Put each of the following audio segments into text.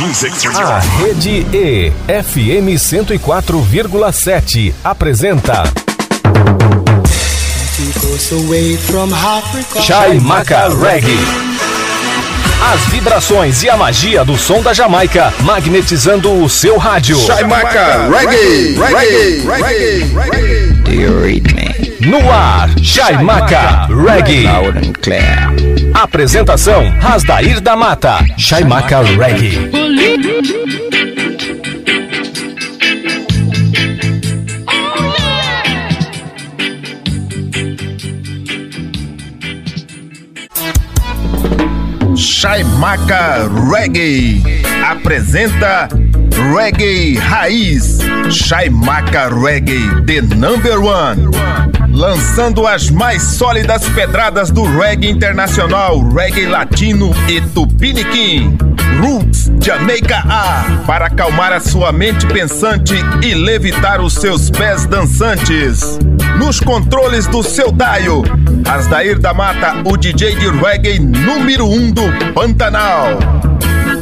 A Rede E, FM 104,7, apresenta. Chaimaca Reggae. As vibrações e a magia do som da Jamaica magnetizando o seu rádio. Chaimaca Reggae, Reggae, Reggae, Reggae. Do you read me? No ar, Chaimaca Reggae. Loud and clear. Apresentação: Rasdair da Mata, Chaimaca Reggae. Chaimaca Reggae apresenta Reggae Raiz. Chaimaca Reggae, the number one. Lançando as mais sólidas pedradas do reggae internacional, reggae latino e tupiniquim. Roots Jamaica A, para acalmar a sua mente pensante e levitar os seus pés dançantes. Nos controles do seu Daio, Asdair da Mata, o DJ de reggae número um do Pantanal.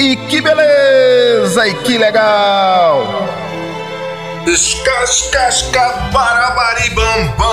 e que beleza e que legal! Escascasca barabaribambam!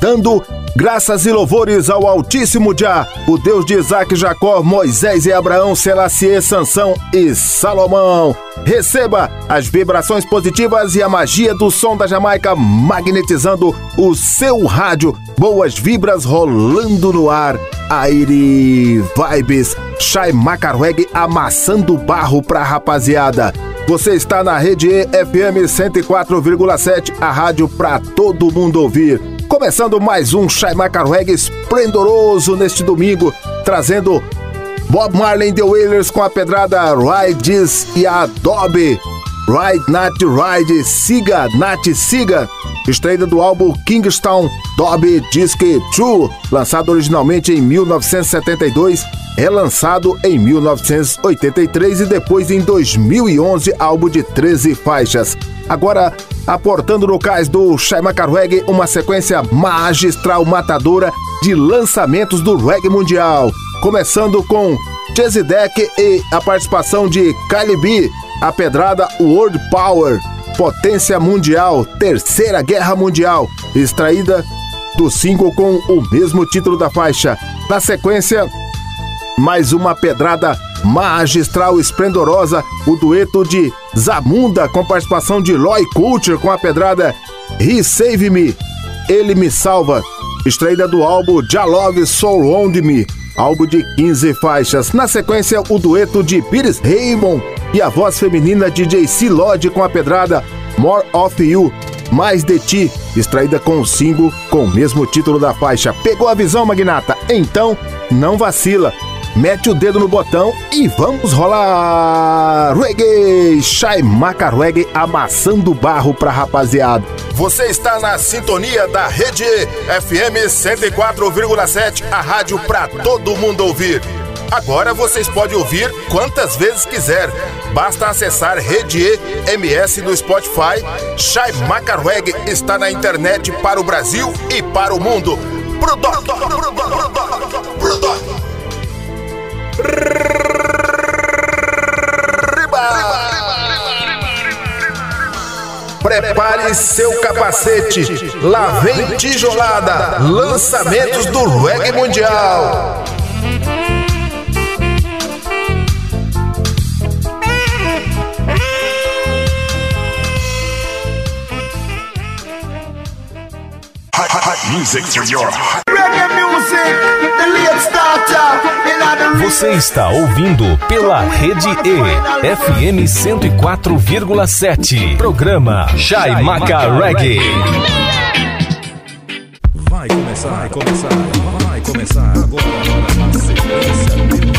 Dando graças e louvores ao Altíssimo Já, o Deus de Isaac, Jacó, Moisés e Abraão, Selassie, Sansão e Salomão. Receba as vibrações positivas e a magia do som da Jamaica magnetizando o seu rádio. Boas vibras rolando no ar. Aire Vibes, Shai Macarweg amassando barro pra rapaziada. Você está na rede FM 104,7, a rádio pra todo mundo ouvir. Começando mais um Shai Macarweg esplendoroso neste domingo, trazendo Bob Marley The Wailers com a pedrada Rides e a Adobe. Ride Nat Ride, siga Nat siga. Estreia do álbum Kingstown Dobby Disc True, lançado originalmente em 1972, relançado em 1983 e depois em 2011, álbum de 13 faixas. Agora, aportando no cais do Shaimaka Reggae uma sequência magistral matadora de lançamentos do reggae mundial, começando com Jazzy Deck e a participação de Kylie B, a pedrada World Power, Potência Mundial, Terceira Guerra Mundial, extraída do single com o mesmo título da faixa. Na sequência, mais uma pedrada magistral esplendorosa, o dueto de Zamunda com participação de Loy Culture com a pedrada He Save Me, Ele Me Salva, extraída do álbum Jalove Soul Wound Me, álbum de 15 faixas. Na sequência, o dueto de Pires Raymond e a voz feminina de JC Lodge com a pedrada More of You, Mais de Ti, extraída com o single com o mesmo título da faixa. Pegou a visão, Magnata? Então, não vacila. Mete o dedo no botão e vamos rolar! Reggae! Shai Maca Reggae amassando barro pra rapaziada. Você está na sintonia da Rede FM 104,7, a rádio pra todo mundo ouvir. Agora vocês podem ouvir quantas vezes quiser. Basta acessar Rede MS no Spotify. Shai Macarweg está na internet para o Brasil e para o mundo. Prepare seu capacete, lá vem tijolada, lançamentos do reggae mundial. Music for your Você está ouvindo pela Rede E, FM 104,7. Programa Chai Maca Reggae. Vai começar, vai começar, vai começar agora. Na sequência,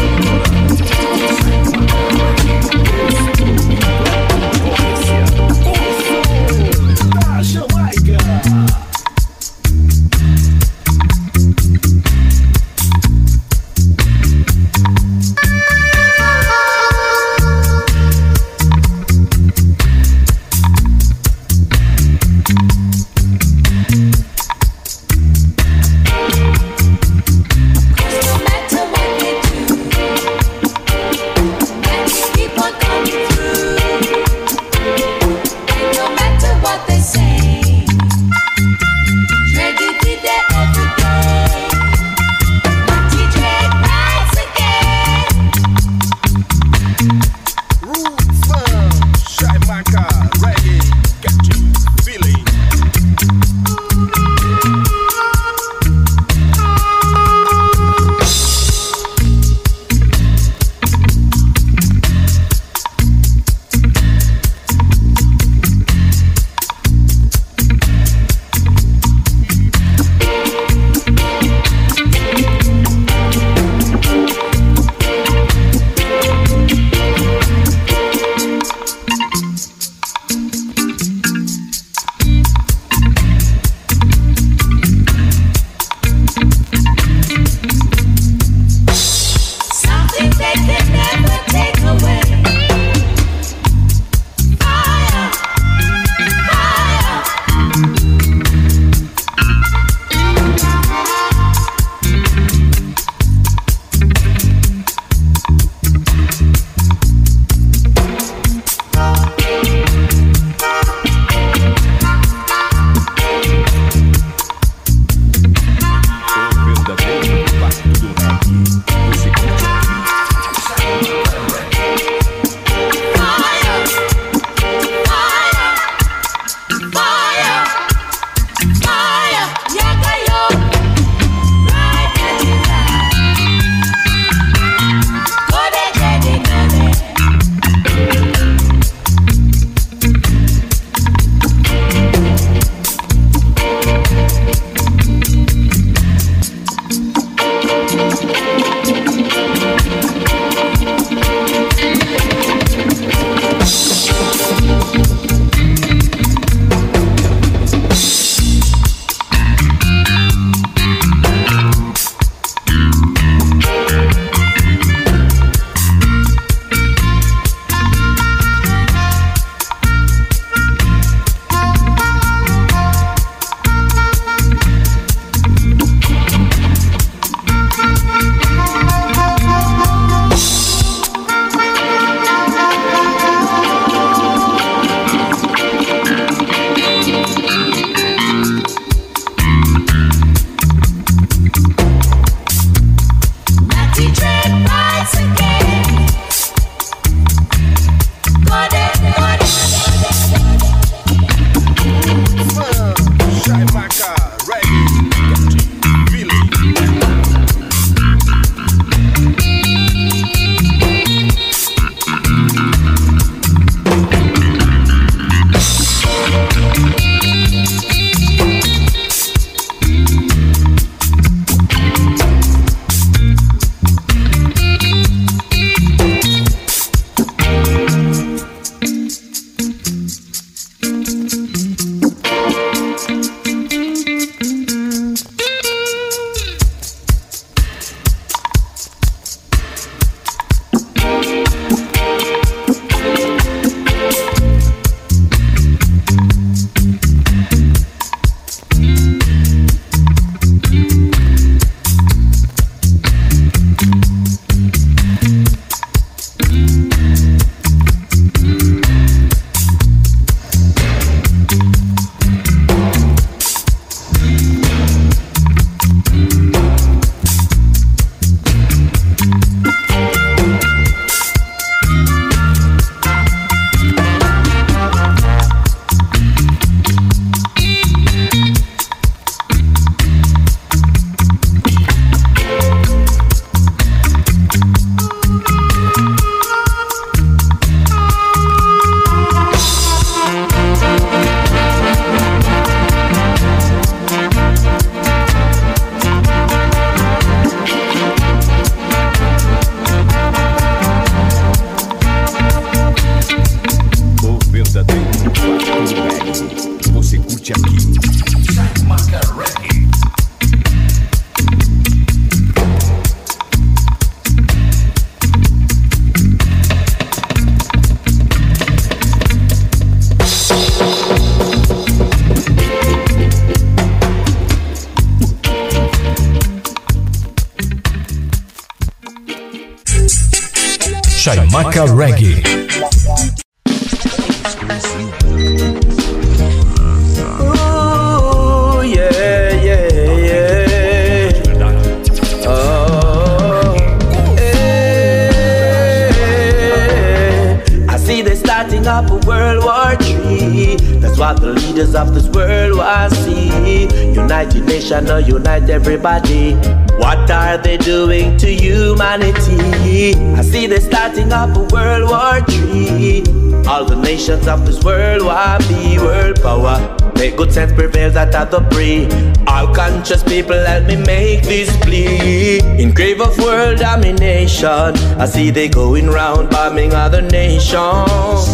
prevails out of the pre. All conscious people help me make this plea. In grave of world domination, I see they going round bombing other nations.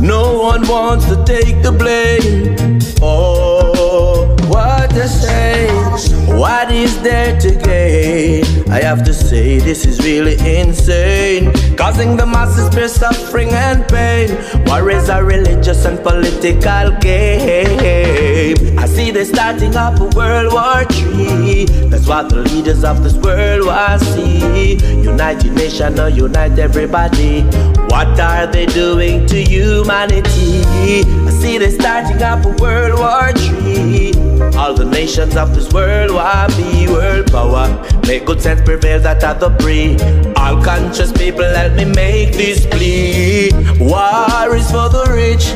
No one wants to take the blame. Oh, a shame. What is there to gain? I have to say, this is really insane. Causing the masses mere suffering and pain. War is a religious and political game. I see they starting up a World War III. That's what the leaders of this world to see. United Nations, or unite everybody. What are they doing to humanity? I see they starting up a World War III. All the nations of this world want be world power. Make good sense prevail that of the pre. All conscious people help me make this plea. War is for the rich.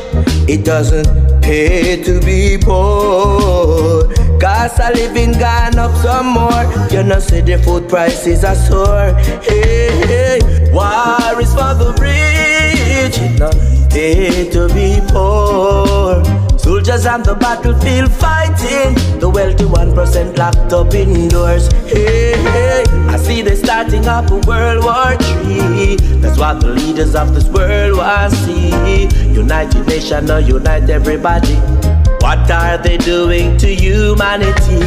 It doesn't pay to be poor. Cost of living gone up some more. You know, see the food prices are soar. Hey, hey. War is for the rich. It not pay to be poor. Soldiers on the battlefield fighting. The wealthy 1% locked up indoors. Hey, hey. I see they starting up a World War III. That's what the leaders of this world want to see. United Nations, no, unite everybody. What are they doing to humanity?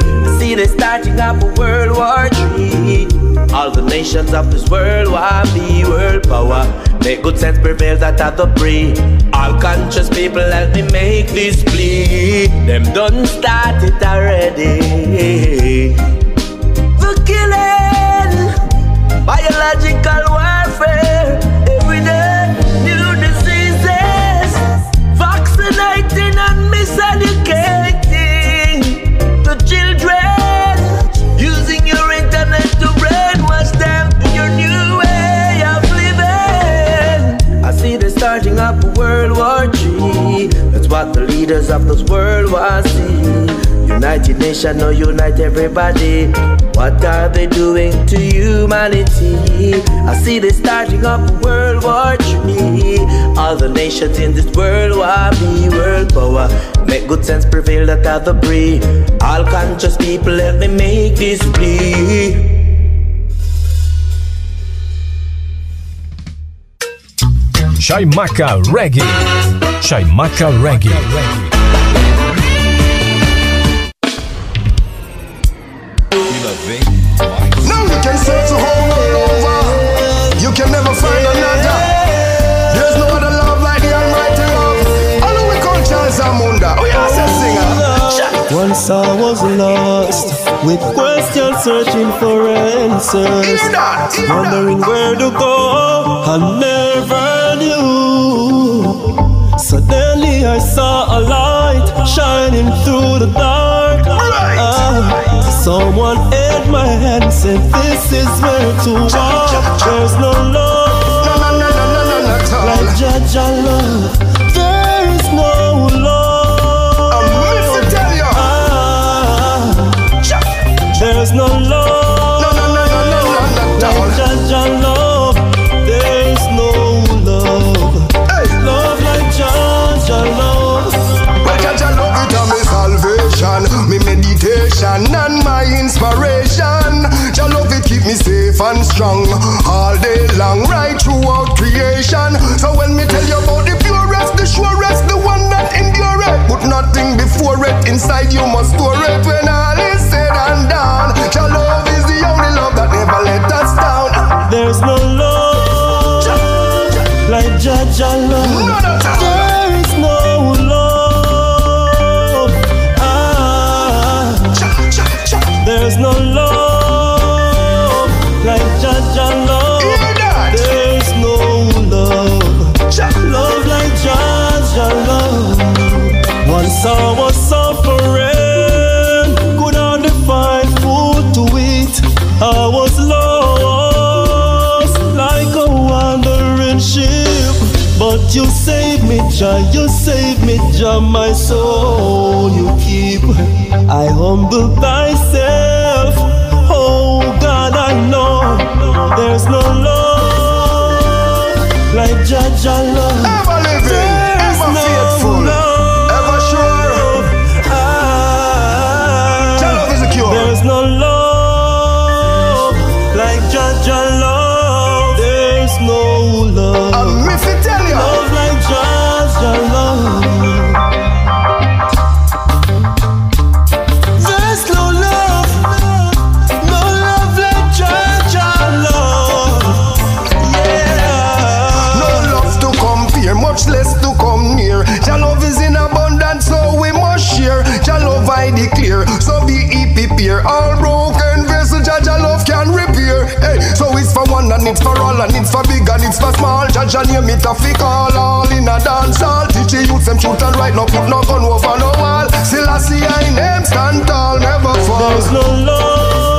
I see they starting up a World War III. All the nations of this world want be world power. Make good sense prevails out of the pre. All conscious people help me make this plea. Them done start it already. The killing, biological warfare, miseducating what the leaders of this world want to see. United Nations, no, unite everybody. What are they doing to humanity? I see they starting up a World War. All the nations in this world want be world power. Make good sense prevail that other the breed. All conscious people let me make this plea. Chaimaca Reggae. Chaimaca Reggae. Now you can search the whole world over. You can never find another. There's no other love like the Almighty love. All we call Charles Amunda. Oh, yeah, say singer. Once I was lost, with questions searching for answers, Hear that, hear that. wondering where to go, I never knew. Suddenly I saw a light shining through the dark. Ah, someone held my hand and said, This is where to walk. There's no love like Judge love. Strong all day long, right throughout creation. So when me tell you about the purest, the surest, the one that endure it, put nothing before it. Inside you must store it when all is said and done. Jah love is the only love that never let us down. There's no love like Jah Jah love. None at you save me, Jah, you save me, Jah, my soul you keep. I humble thyself. Oh God, I know there's no love like Jah, Jah love. And it's for all and it's for big and it's for small. Jah Jah name it a fi call all in a dance hall. Teach youth them truth and right, no put no gun over no wall. Still I see I name stand tall, never fall. There's no love,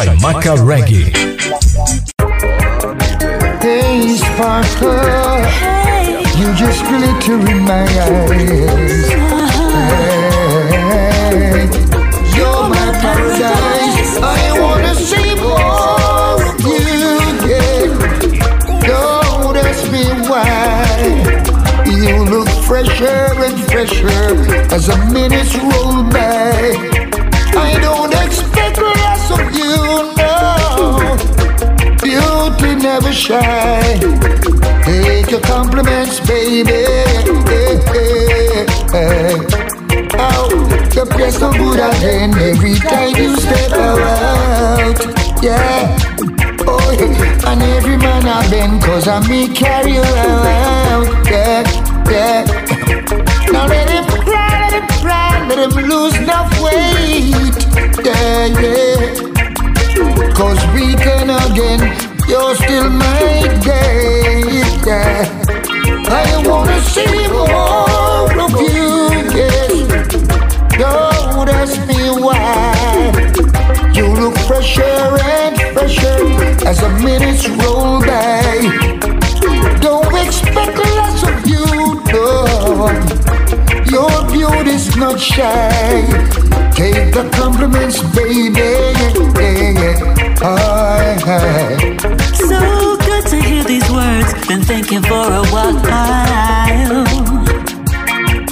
a Chaimaca Reggae. Hey, Sparkle, you just glitter in my eyes. Hey, you're my paradise. I wanna see more of you, yeah. Don't ask me why. You look fresher and fresher as the minutes roll by. I don't never shy. Take your compliments, baby. Oh, the best of good again every time you step out. Yeah. Oh, yeah. and every man I've been, cause I me carry you around. Yeah, yeah. Now let him cry, let him cry, let him lose enough weight. Yeah, yeah. Cause we can again, you're still my date. Yeah. I wanna see more of you, yes. Don't ask me why. You look fresher and fresher as the minutes roll by. Don't expect less of you, no. Your beauty's not shy. Take the compliments, baby. Aye, aye. Been thinking for a while.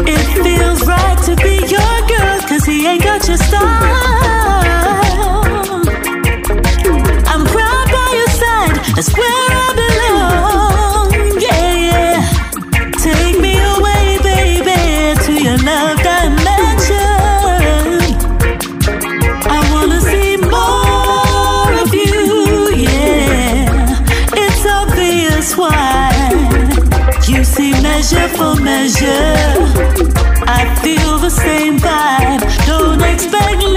It feels right to be your girl, cause he ain't got your style. For measure. I feel the same vibe. Don't expect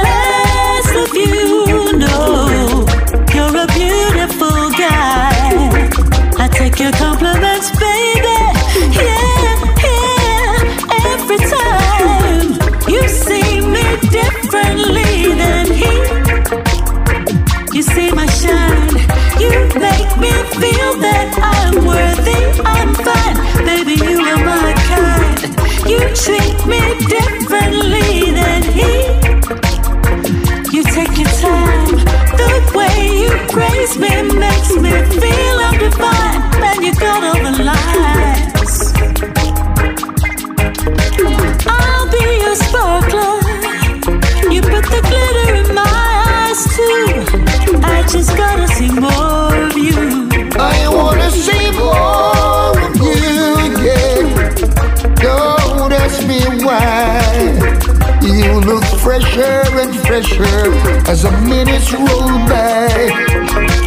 fresher and fresher as the minutes roll by.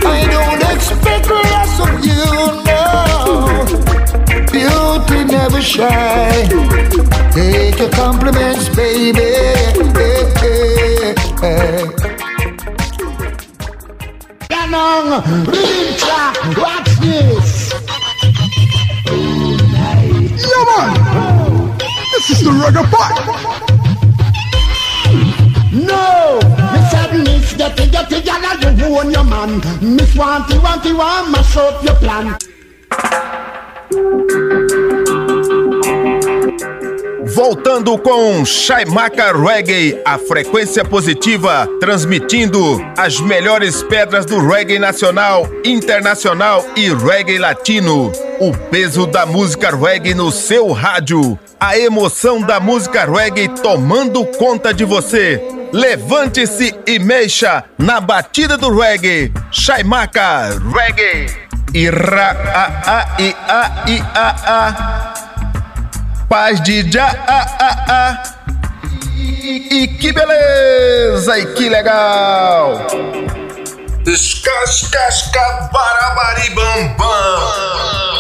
I don't expect less of you, no. Beauty never shy. Take your compliments, baby. Hey, hey, hey. Ganong, rhythm track, watch this. Yeah, man. This is the reggae part. You own your man. Miss Wanty, Wanty, want mash up your plan. Voltando com Chaimaca Reggae, a frequência positiva, transmitindo as melhores pedras do reggae nacional, internacional e reggae latino. O peso da música reggae no seu rádio. A emoção da música reggae tomando conta de você. Levante-se e mexa na batida do reggae. Chaimaca Reggae. Ira a a i a i a a. Paz de já a a a. E, que beleza e que legal. Escascasca barabari bam bam.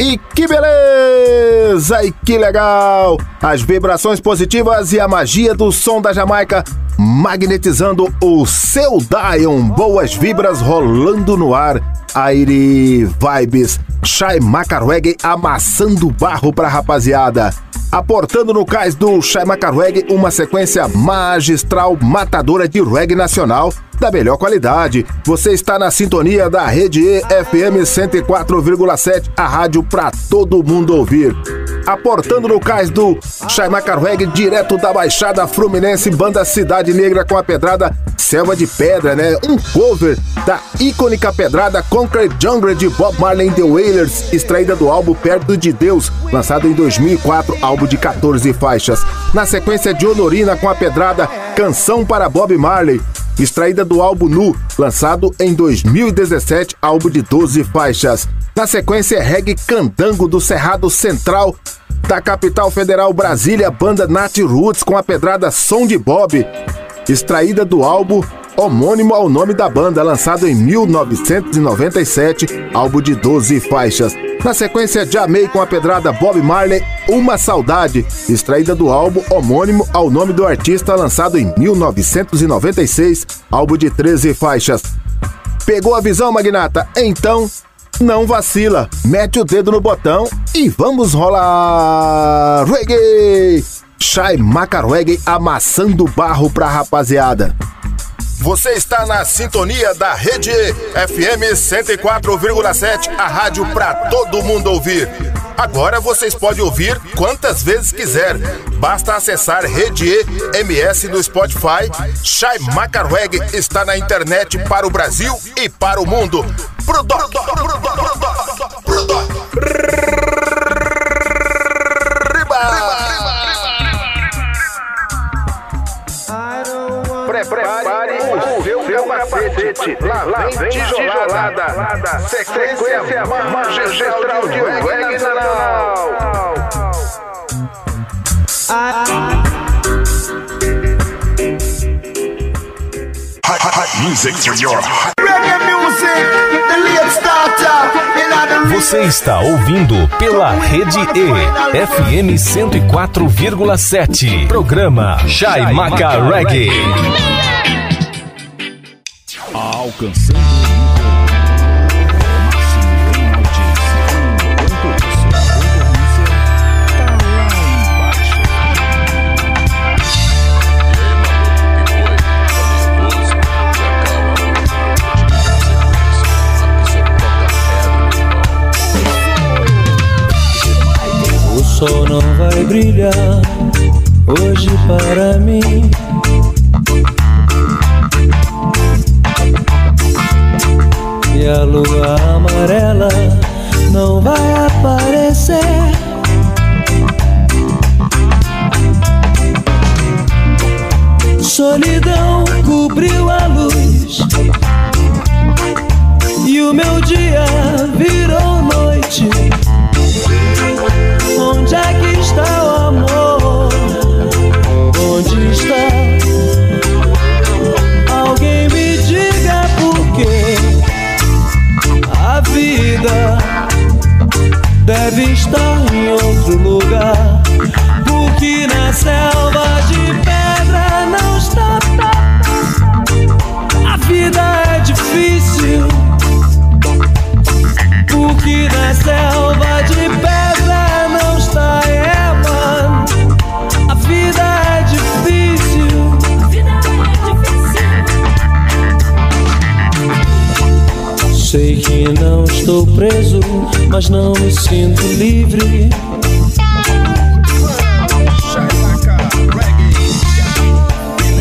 E que beleza! E que legal! As vibrações positivas e a magia do som da Jamaica magnetizando o seu Dion. Boas vibras rolando no ar. Aire Vibes. Shai Macarweg amassando barro pra rapaziada. Aportando no cais do Shai Macarweg uma sequência magistral matadora de reggae nacional da melhor qualidade. Você está na sintonia da Rede E FM 104,7, a rádio para todo mundo ouvir. Aportando no cais do Chaimaca Reggae, direto da Baixada Fluminense, banda Cidade Negra com a pedrada Selva de Pedra, né? Um cover da icônica pedrada Concrete Jungle de Bob Marley The Wailers, extraída do álbum Perto de Deus, lançado em 2004, álbum de 14 faixas. Na sequência de Honorina com a pedrada Canção para Bob Marley, extraída do álbum Nu, lançado em 2017, álbum de 12 faixas. Na sequência, reggae Candango do Cerrado Central da capital federal Brasília, banda Nat Roots com a pedrada Som de Bob, extraída do álbum homônimo ao nome da banda, lançado em 1997, álbum de 12 faixas. Na sequência, Jamei com a pedrada Bob Marley, Uma Saudade, extraída do álbum homônimo ao nome do artista, lançado em 1996, álbum de 13 faixas. Pegou a visão, Magnata? Então, não vacila, mete o dedo no botão e vamos rolar reggae! Shai Maca Reggae amassando barro pra rapaziada. Você está na sintonia da Rede FM 104,7, a rádio para todo mundo ouvir. Agora vocês podem ouvir quantas vezes quiser. Basta acessar Rede MS no Spotify. Shai Macarweg está na internet para o Brasil e para o mundo. Pro dó, dó, Prepare o seu capacete. Lá vem tijolada. Sequência magistral de reggae nacional. Music for your Reggae music, the late starter. Você está ouvindo pela Rede E, FM 104,7. Programa Chai Maca Reggae. Alcançando o sol não vai brilhar hoje para mim. E a lua amarela não vai aparecer. Solidão cobriu a luz e o meu dia virou noite. Onde é que está o amor? Onde está? Alguém me diga por que a vida deve estar preso, mas não me sinto livre.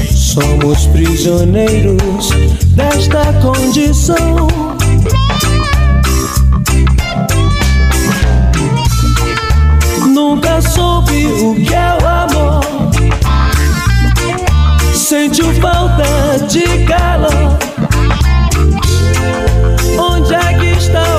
Somos prisioneiros desta condição. Nunca soube o que é o amor. Sentiu falta de calor. Onde é que está o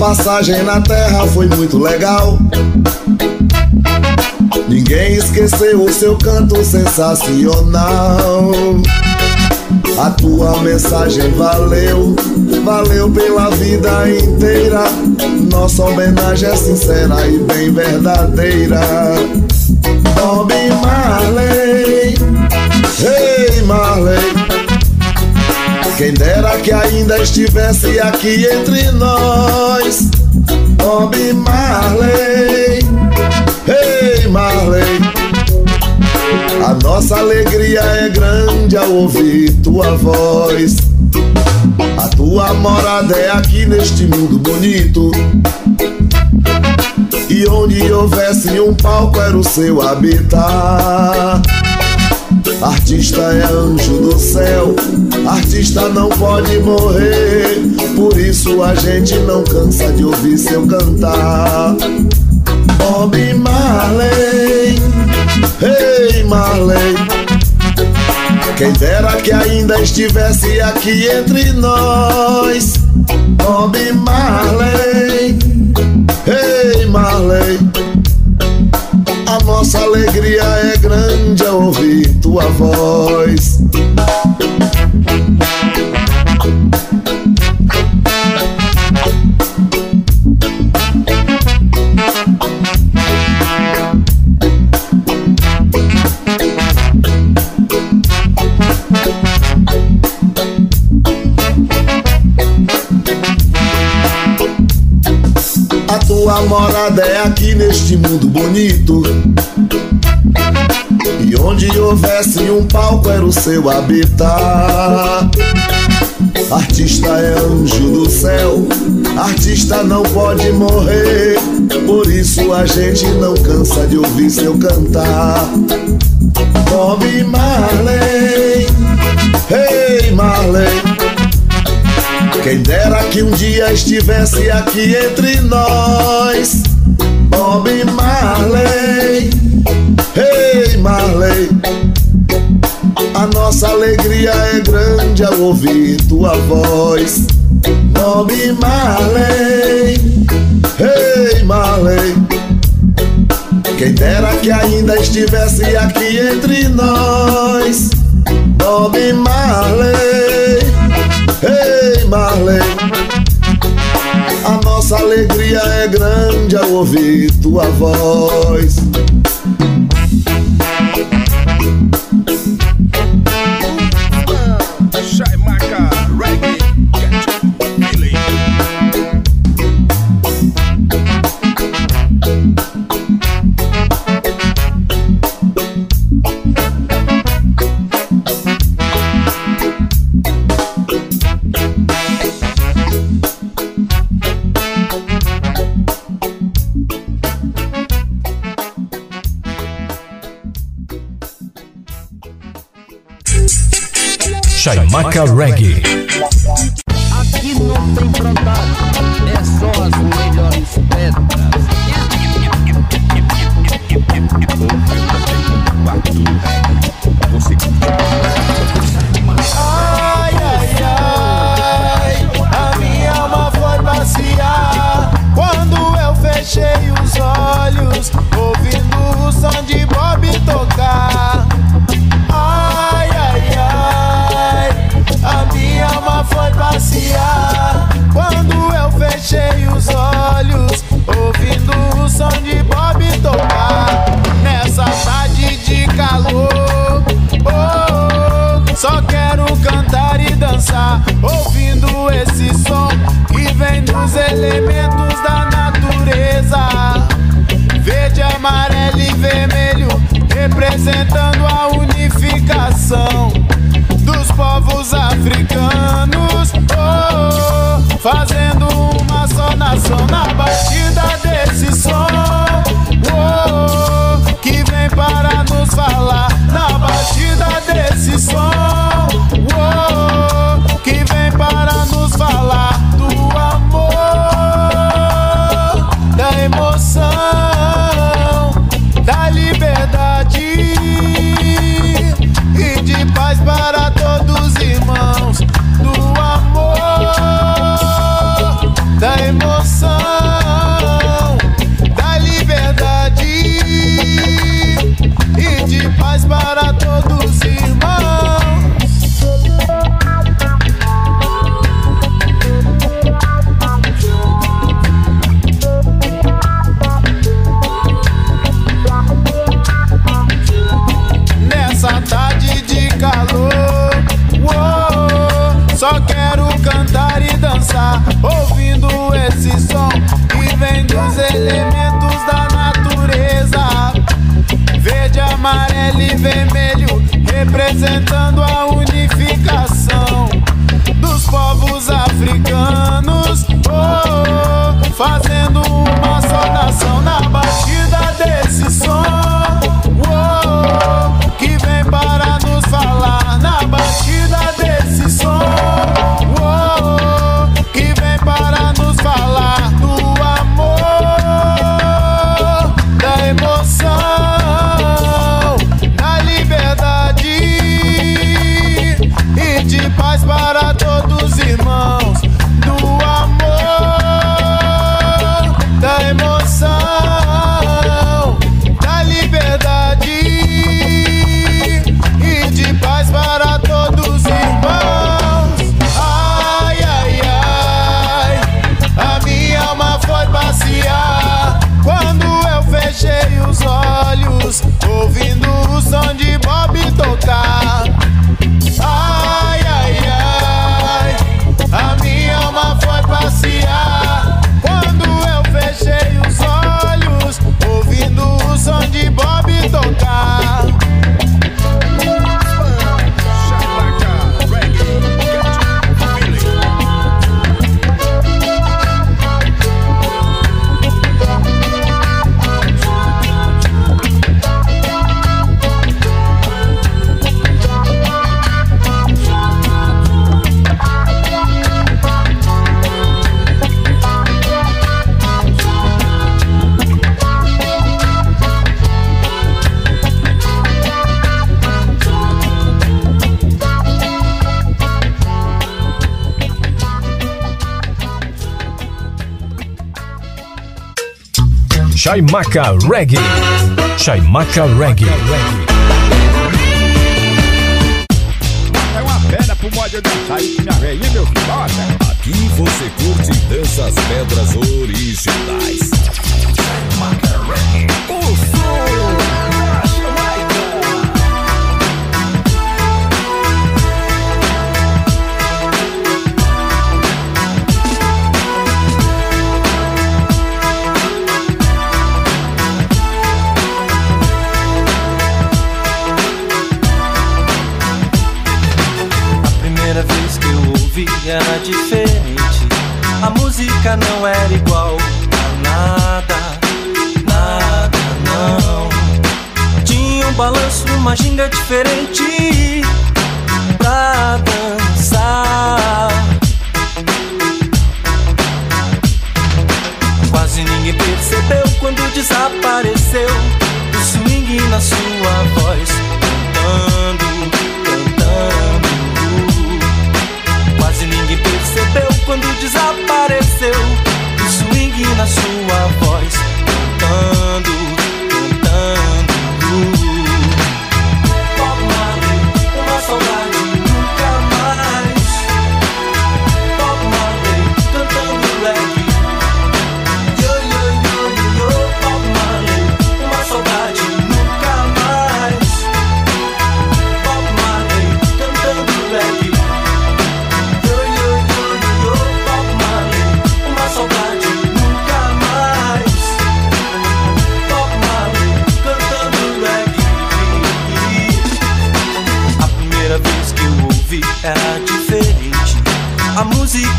Passagem na terra foi muito legal. Ninguém esqueceu o seu canto sensacional. A tua mensagem valeu, valeu pela vida inteira. Nossa homenagem é sincera e bem verdadeira. Bob Marley, hey Marley. Quem dera que ainda estivesse aqui entre nós. Bob Marley, hey Marley. A nossa alegria é grande ao ouvir tua voz. A tua morada é aqui neste mundo bonito. E onde houvesse um palco era o seu habitar. Artista é anjo do céu, artista não pode morrer. Por isso a gente não cansa de ouvir seu cantar. Bob Marley, hey Marley. Quem dera que ainda estivesse aqui entre nós. Bob Marley, ei Marley. Nossa alegria é grande ao ouvir tua voz. A tua morada é aqui neste mundo bonito. E onde houvesse um palco era o seu habitar. Artista é anjo do céu, artista não pode morrer. Por isso a gente não cansa de ouvir seu cantar. Bob Marley, hey Marley. Quem dera que um dia estivesse aqui entre nós. Bob Marley, hey Marley. A nossa alegria é grande ao ouvir tua voz. Bob Marley, hey Marley. Quem dera que ainda estivesse aqui entre nós. Bob Marley, hey Marley. A nossa alegria é grande ao ouvir tua voz. Chaimaca Reggae. Dos elementos da natureza. Verde, amarelo e vermelho, representando a unificação dos povos africanos. Oh, fazendo uma só nação na batida desse som. Oh, que vem para nos falar na batida desse Chaimaca Reggae. Chaimaca Reggae. É uma pena pro aí com minha velhinha, meu filho. Aqui você curte e dança as pedras originais. Era diferente. A música não era igual a nada, nada não. Tinha um balanço, uma ginga diferente pra dançar. Quase ninguém percebeu quando desapareceu o swing na sua voz, quando desapareceu. O swing na sua voz,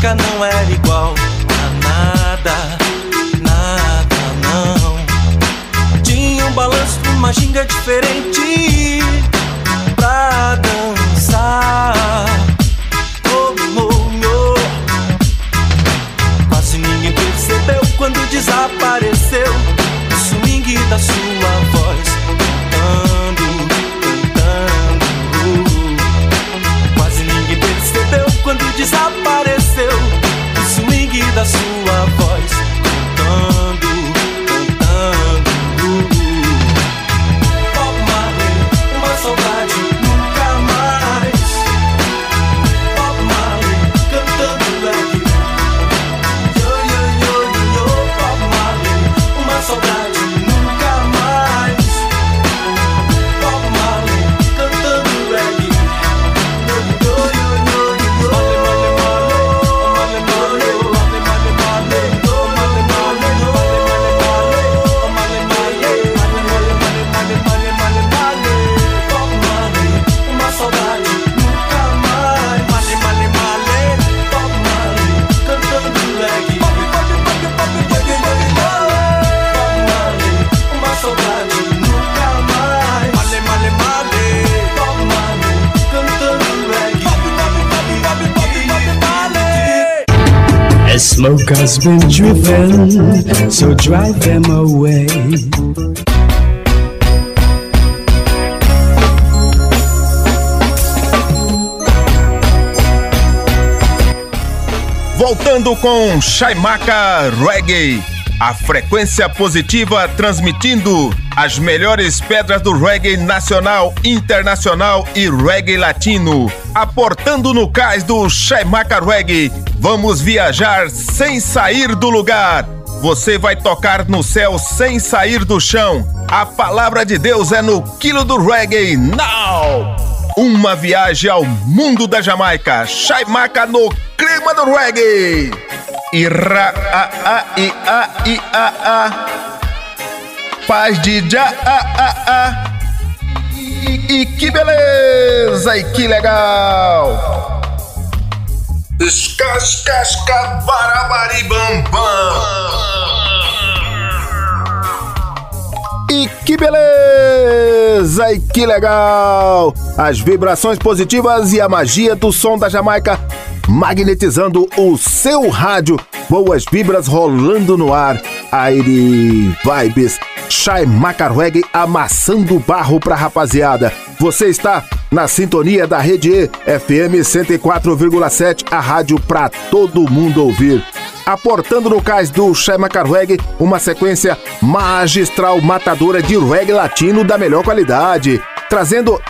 música não era igual a nada, nada não. Tinha um balanço, uma ginga diferente pra dançar. Oh, oh, oh. Quase ninguém percebeu quando desapareceu o swing da sua smoke has been driven, so drive them away. Voltando com Chaimaca Reggae, a frequência positiva transmitindo as melhores pedras do reggae nacional, internacional e reggae latino. Aportando no cais do Chaimaca Reggae, vamos viajar sem sair do lugar. Você vai tocar no céu sem sair do chão. A palavra de Deus é no quilo do reggae now. Uma viagem ao mundo da Jamaica. Chaimaca no clima do reggae. Ira a a i a i a a. Paz de já. E, e que beleza e que legal. Escascasca barabaribam E que beleza! E que legal! As vibrações positivas e a magia do som da Jamaica magnetizando o seu rádio. Boas vibras rolando no ar. Aire Vibes. Shai Macarweg amassando barro pra rapaziada. Você está na sintonia da Rede E, FM 104,7, a rádio pra todo mundo ouvir. aportando no cais do Shaimaka Reggae uma sequência magistral matadora de reggae latino da melhor qualidade, trazendo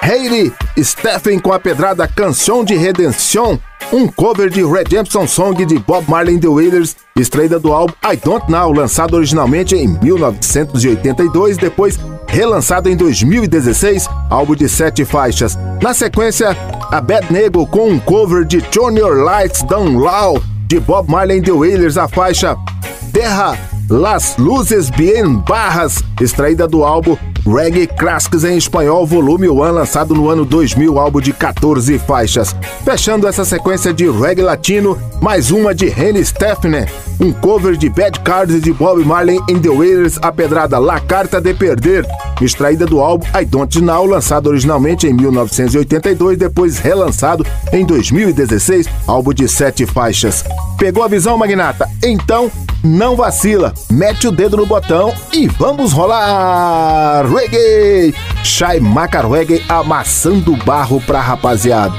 Hayley Stephen com a pedrada Canção de Redenção, um cover de Redemption Song de Bob Marley and the Wailers, extraída do álbum I Don't Know, lançado originalmente em 1982, depois relançado em 2016, álbum de sete faixas. Na sequência, a Bad Nego com um cover de Turn Your Lights Down Low de Bob Marley and the Wailers, a faixa Terra Las Luzes Bien Barras, extraída do álbum Reggae Classics em espanhol, volume 1, lançado no ano 2000, álbum de 14 faixas. Fechando essa sequência de reggae latino, mais uma de Henny Stephanie, um cover de Bad Cards de Bob Marley and the Wailers, a pedrada La Carta de Perder, extraída do álbum I Don't Know, lançado originalmente em 1982, depois relançado em 2016, álbum de sete faixas. Pegou a visão, Magnata? Então, não vacila, mete o dedo no botão e vamos rolar! Reggae! Shai Maca Reggae amassando barro pra rapaziada.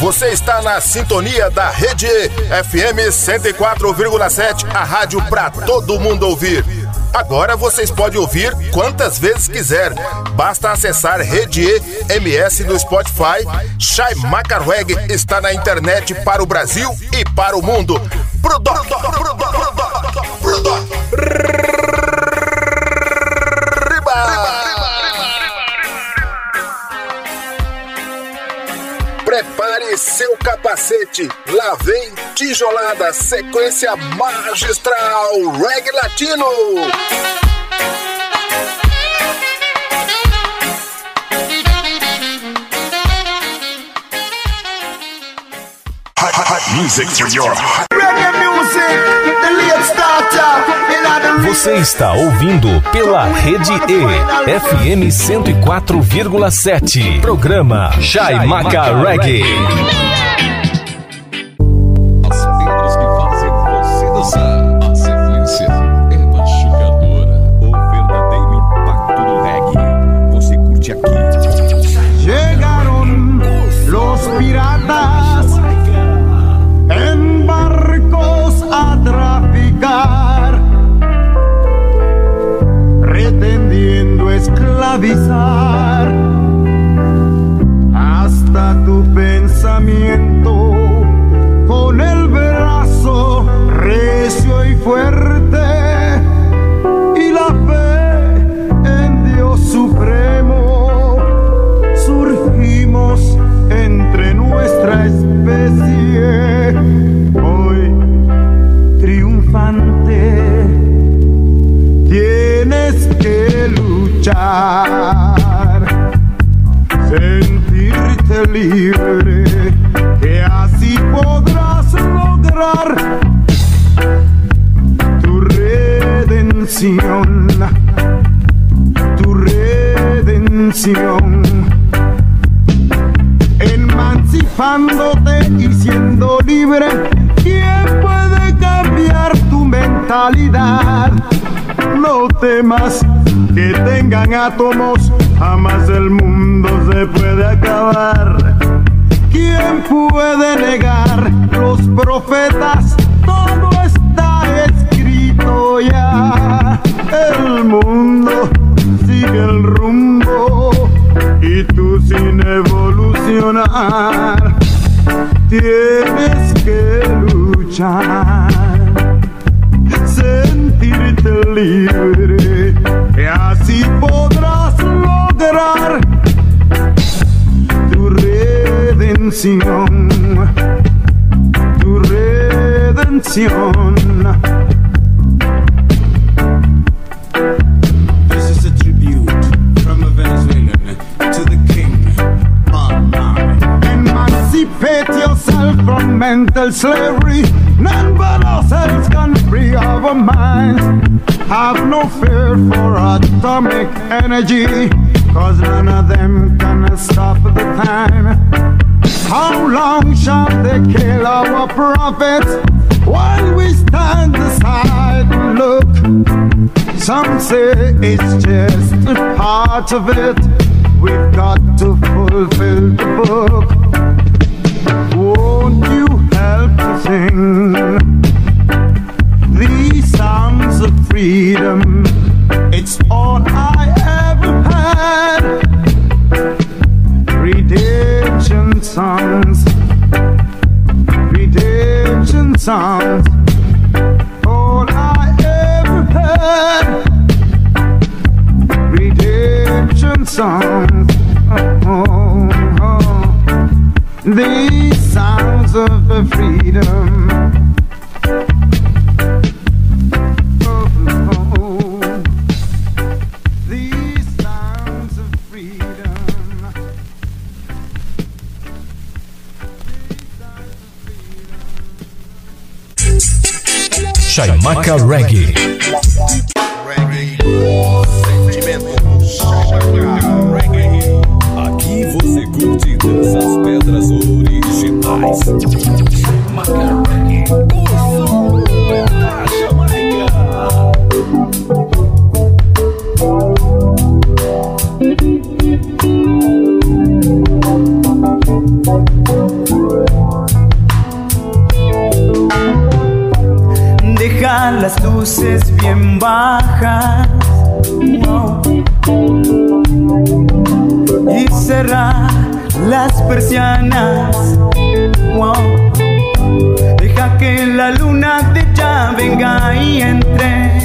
Você está na sintonia da Rede FM 104,7, a rádio pra todo mundo ouvir. Agora vocês podem ouvir quantas vezes quiser. Basta acessar Rede MS no Spotify. Shai Macarweg está na internet para o Brasil e para o mundo. Prepare seu capacete. Lá vem tijolada, sequência magistral, reggae latino. Music for your Reggae Você está ouvindo pela Rede E, FM 104,7. Programa Chai Maca Reggae. Of luces bien bajas y cerrar las persianas. Deja que la luna de ya venga y entre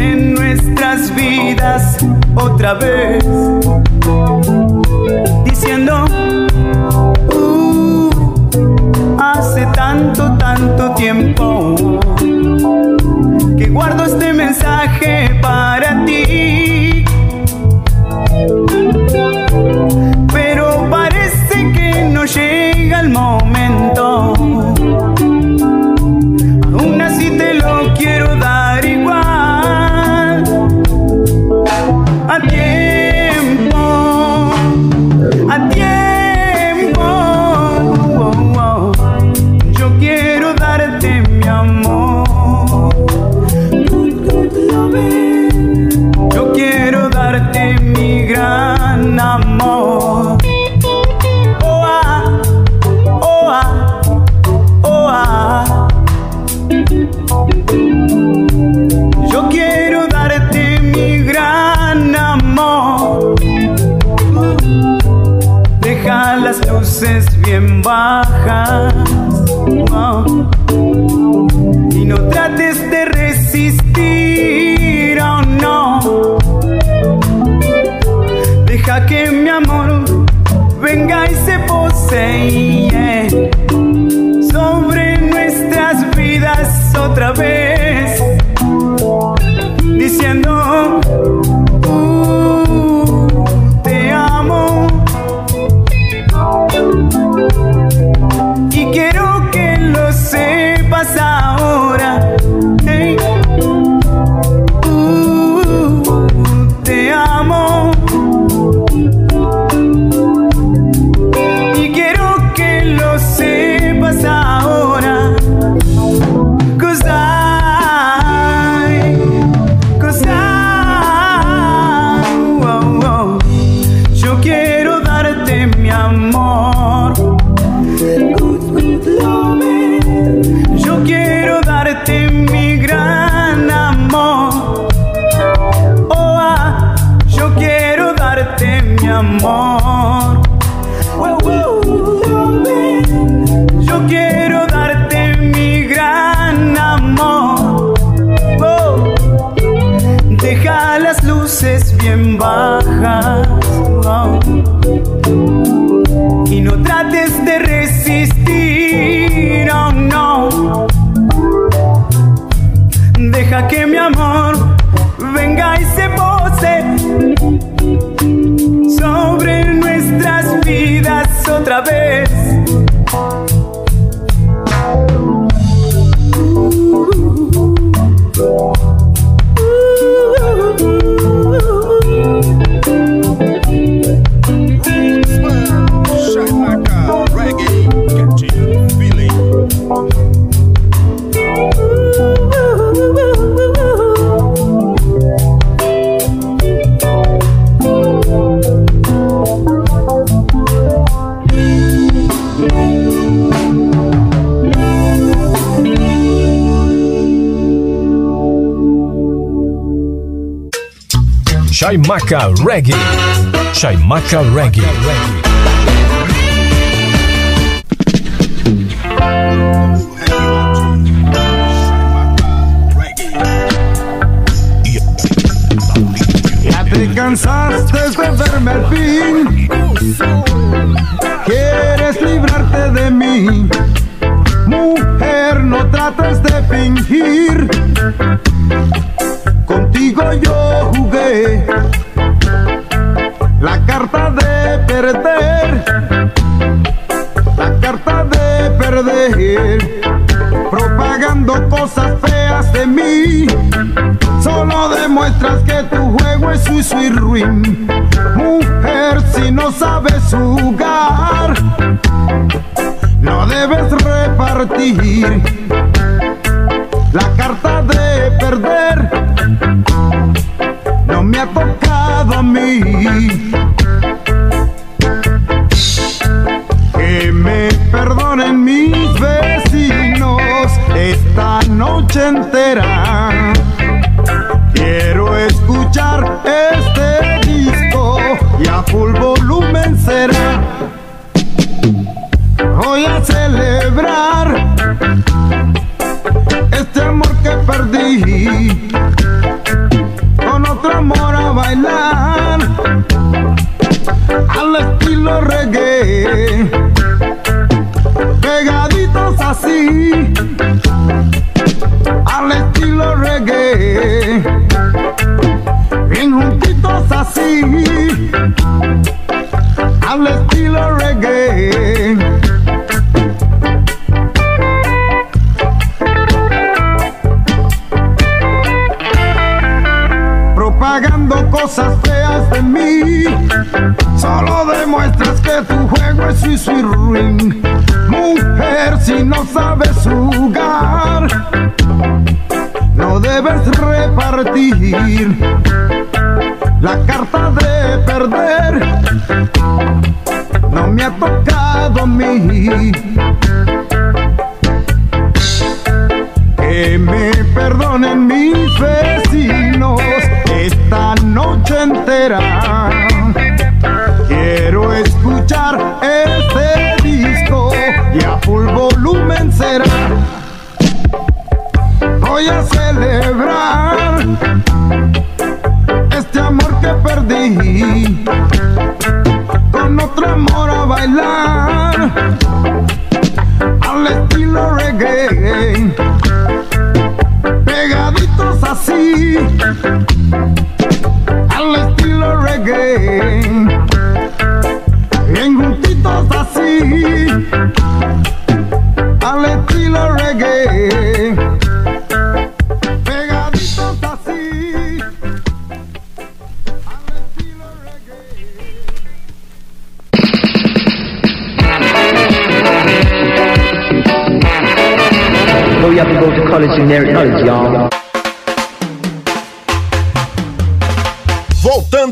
en nuestras vidas otra vez, diciendo. Uh, hace tanto, tanto tiempo guardo este mensaje para ti. Shaimaka Reggae. Shaimaka Reggae. Ya te cansaste de verme al fin. Quieres librarte de mí. Mujer, no trates de fingir Contigo yo jugué la carta de perder. La carta de perder. Propagando cosas feas de mí. Solo demuestras que tu juego es suizo y ruin. Mujer, si no sabes jugar, no debes repartir la carta de perder. Tocado a mí. Que me perdonen mis vecinos esta noche entera. Quiero escuchar este disco y a full volumen será.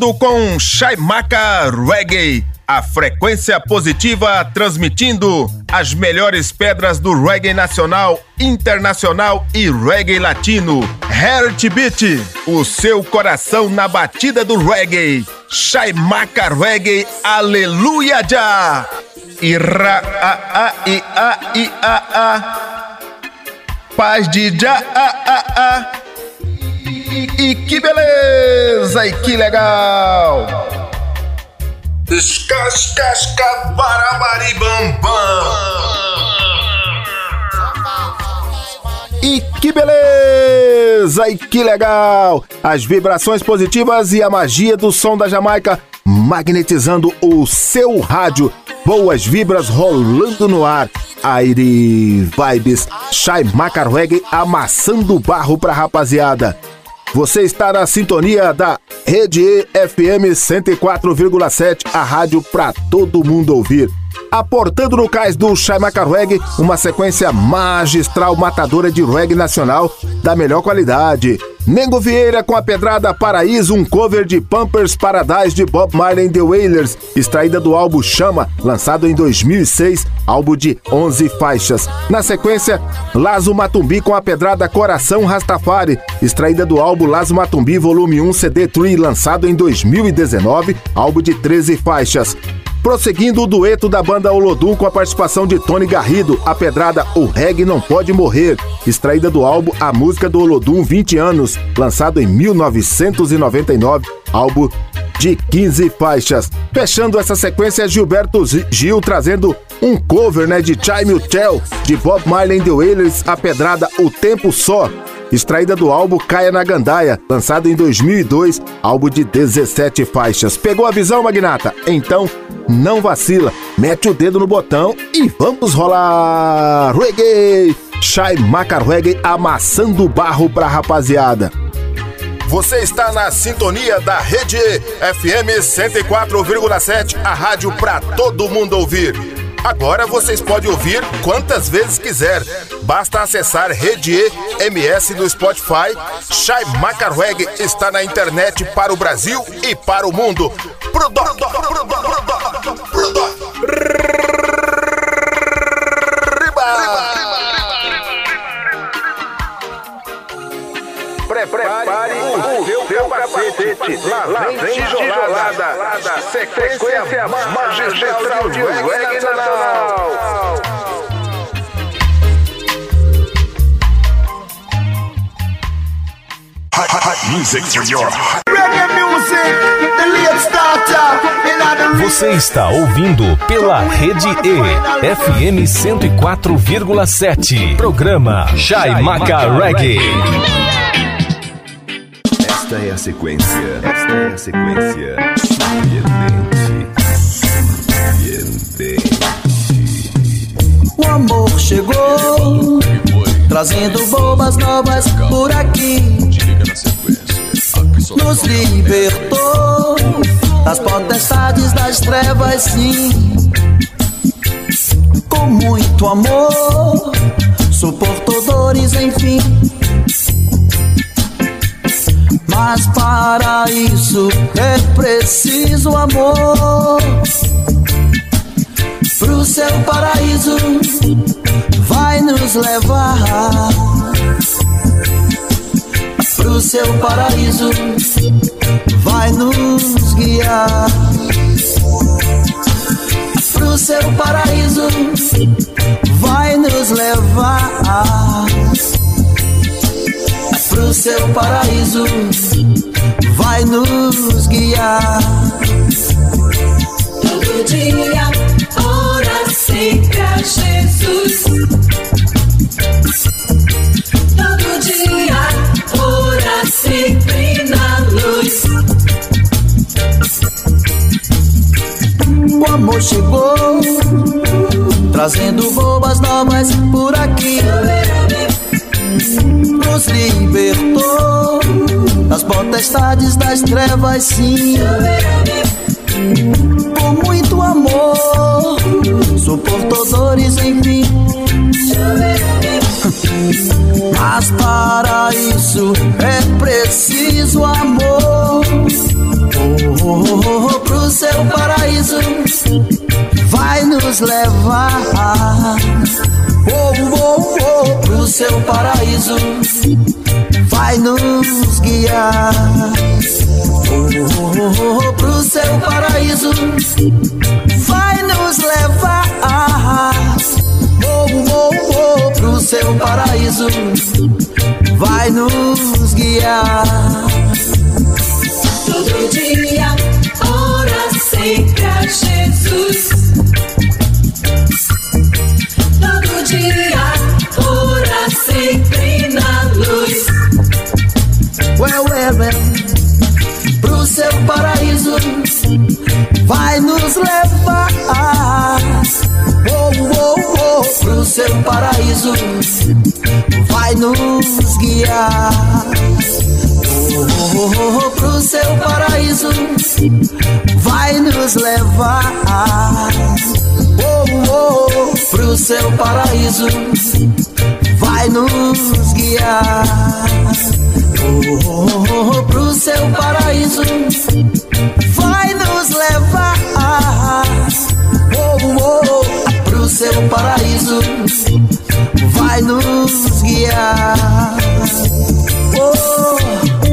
Voltando com Chaimaca Reggae, a frequência positiva transmitindo as melhores pedras do reggae nacional, internacional e reggae latino. Heartbeat, o seu coração na batida do reggae. Chaimaca Reggae, aleluia já! Ira a a i a i a a. Paz de já a a a. E, e que beleza! E que legal! Escascasca barabaribambam. E que beleza! E que legal! As vibrações positivas e a magia do som da Jamaica magnetizando o seu rádio. Boas vibras rolando no ar. Aire Vibes, Shai Macarweg amassando barro pra rapaziada. Você está na sintonia da Rede FM 104,7, a rádio pra todo mundo ouvir. Aportando no cais do Shaimaka Reggae, uma sequência magistral matadora de reggae nacional da melhor qualidade. Nengo Vieira com a pedrada Paraíso, um cover de Pampers Paradise de Bob Marley and The Wailers, extraída do álbum Chama, lançado em 2006, álbum de 11 faixas. Na sequência, Lazo Matumbi com a pedrada Coração Rastafari, extraída do álbum Lazo Matumbi Volume 1 CD 3, lançado em 2019, álbum de 13 faixas. Prosseguindo o dueto da banda Olodum com a participação de Tony Garrido, a pedrada O Reggae Não Pode Morrer, extraída do álbum A Música do Olodum 20 anos, lançado em 1999, álbum de 15 faixas. Fechando essa sequência, Gilberto Gil trazendo um cover né, de Time Tell, de Bob Marley and The Wailers, a pedrada O Tempo Só, extraída do álbum Caia na Gandaia, lançado em 2002, álbum de 17 faixas. Pegou a visão, Magnata? Então, não vacila, mete o dedo no botão e vamos rolar reggae! Shai Macar Reggae amassando barro pra rapaziada. Você está na sintonia da Rede FM 104,7, a rádio pra todo mundo ouvir. Agora vocês podem ouvir quantas vezes quiser. Basta acessar Rede MS do Spotify. Shai Macarweg está na internet para o Brasil e para o mundo. Prodo, prodo, prodo, prodo, Prepare seu capacete. Lá vem tijolada. Sequência magistral de reggae nacional. Hot, hot music for your Reggae music, the late starter. In the Você está ouvindo pela Rede E, FM 104,7. Programa Chai Maca Reggae. Esta é a sequência. Esta é a sequência. O amor chegou, trazendo bombas novas por aqui. Nos libertou das potestades das trevas, sim. Com muito amor, suportou dores, enfim. Mas para isso é preciso amor. Pro seu paraíso vai nos levar. Pro seu paraíso vai nos guiar. Pro seu paraíso vai nos levar. Pro seu paraíso vai nos guiar. Todo dia, ora sempre a Jesus. Todo dia, ora sempre na luz. O amor chegou, trazendo boas novas por aqui. Nos libertou das potestades das trevas, sim. Com muito amor, suportou dores, enfim. Mas para isso é preciso amor. Oh, oh, oh, pro seu paraíso vai nos levar. Oh, oh, pro seu paraíso vai nos guiar. Oh, oh, oh, pro seu paraíso vai nos levar. Oh, oh, pro seu paraíso vai nos guiar. Todo dia, ora sempre a Jesus. Todo dia, Pro seu paraíso vai nos levar. Oh, oh, oh, pro seu paraíso vai nos guiar. Oh, oh, oh, pro seu paraíso vai nos levar. Oh, oh, pro seu paraíso vai nos guiar. Oh, pro seu paraíso vai nos levar. Oh, oh, pro seu paraíso vai nos guiar. Oh.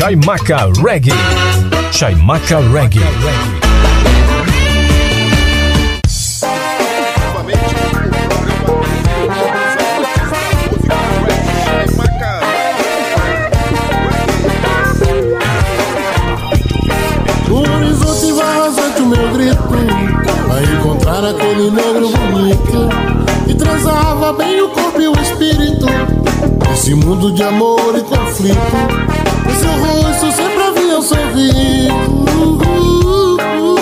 Chaimaca Reggae. Chaimaca Reggae. O horizonte vai rasante o meu grito Vai encontrar aquele negro bonito Que transava bem o corpo e o espírito Esse mundo de amor e conflito. O seu rosto sempre havia um sorriso. No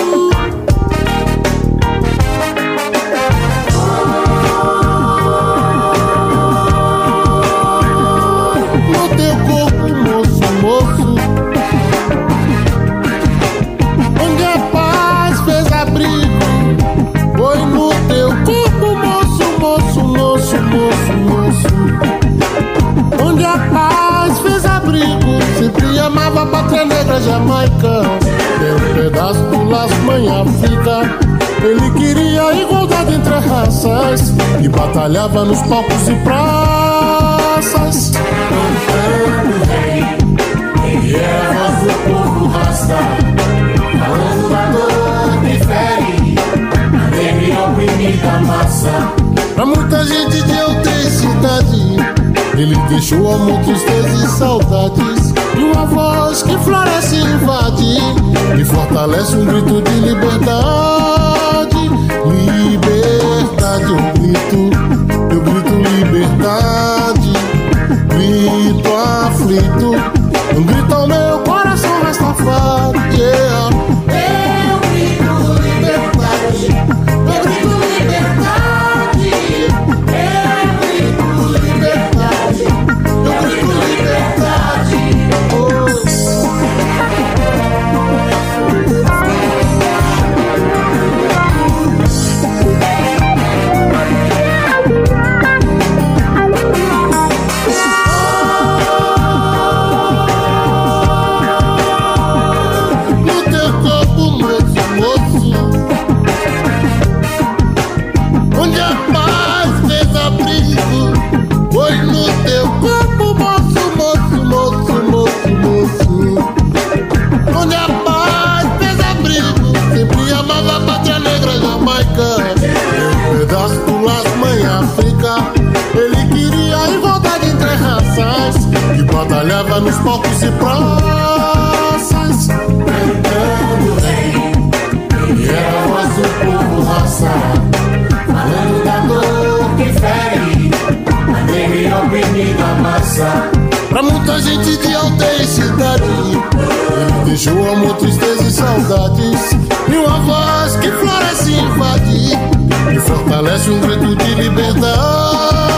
Sempre amava a pátria negra Jamaica um pedaço do laço mãe África Ele queria igualdade entre as raças E batalhava nos palcos e praças. Cantando rei voz do povo rasta Falando da dor que fere A negra oprimida massa Pra muita gente de autenticidade Ele deixou amor, tristeza e saudades E uma voz que floresce e invade E fortalece um grito de liberdade Liberdade, eu grito Eu grito liberdade Grito aflito Um grito ao meu coração Rastafari yeah. Deixou amor, tristeza e saudades. E uma voz que floresce e invade E fortalece um grito de liberdade Liberdade,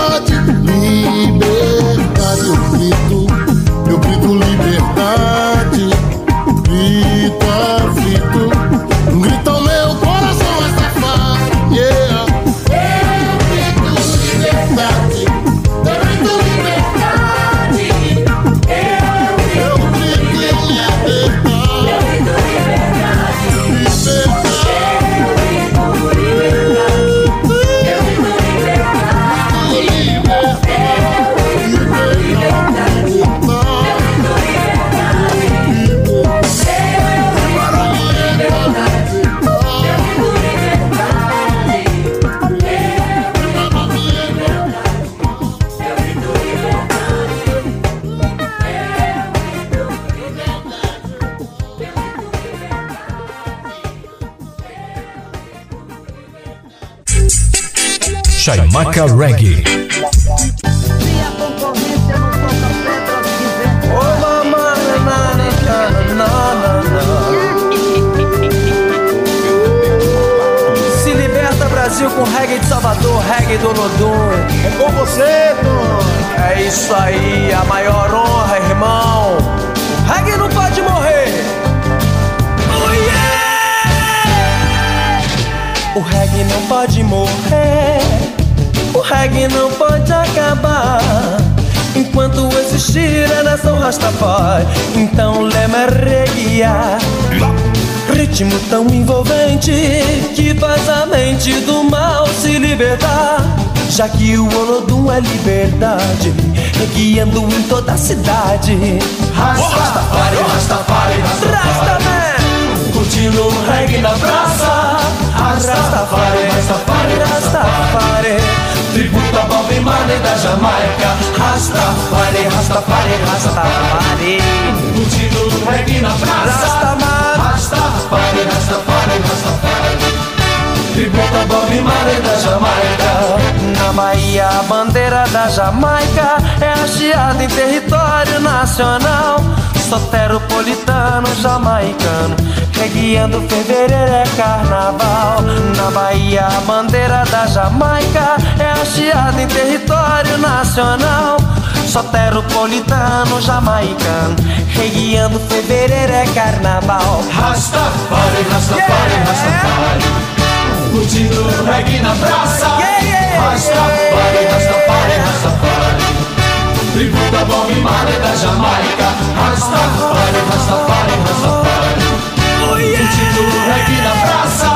Chaimaca Reggae. Se liberta Brasil com reggae de Salvador, reggae do Lodum. É com você, Tom. É isso aí, a maior honra, irmão. Reggae não pode morrer. O reggae não pode morrer. O reggae não pode acabar. Enquanto existir a nação Rastafari, então lema reguiar. Ritmo tão envolvente que faz a mente do mal se libertar. Já que o Olodum é liberdade, guiando em toda a cidade. Rastafari, Rastafari, Rastafari, curtindo o reggae na praça. Rastafari, Rastafari, Rastafari. Tributo a Bob Marley da Jamaica. Rastafari, Rastafari, Rastafari. Curtindo o reggae na praça. Rastafari, Rastafari, Rastafari Tributo a Bob Marley da Jamaica. Na Bahia a bandeira da Jamaica É hasteada em território nacional. Soteropolitano, jamaicano Reguiando fevereiro é carnaval. Na Bahia a bandeira da Jamaica É hasteada em território nacional. Soteropolitano, jamaicano. Reguiando fevereiro é carnaval. Rastafari, Rastafari, Rastafari. Curtindo o reggae na praça. Rastafari, Rastafari, Rastafari. Tributo a Bob Marley da Jamaica. Rastafari, Rastafari, Rastafari Curtindo o reggae na praça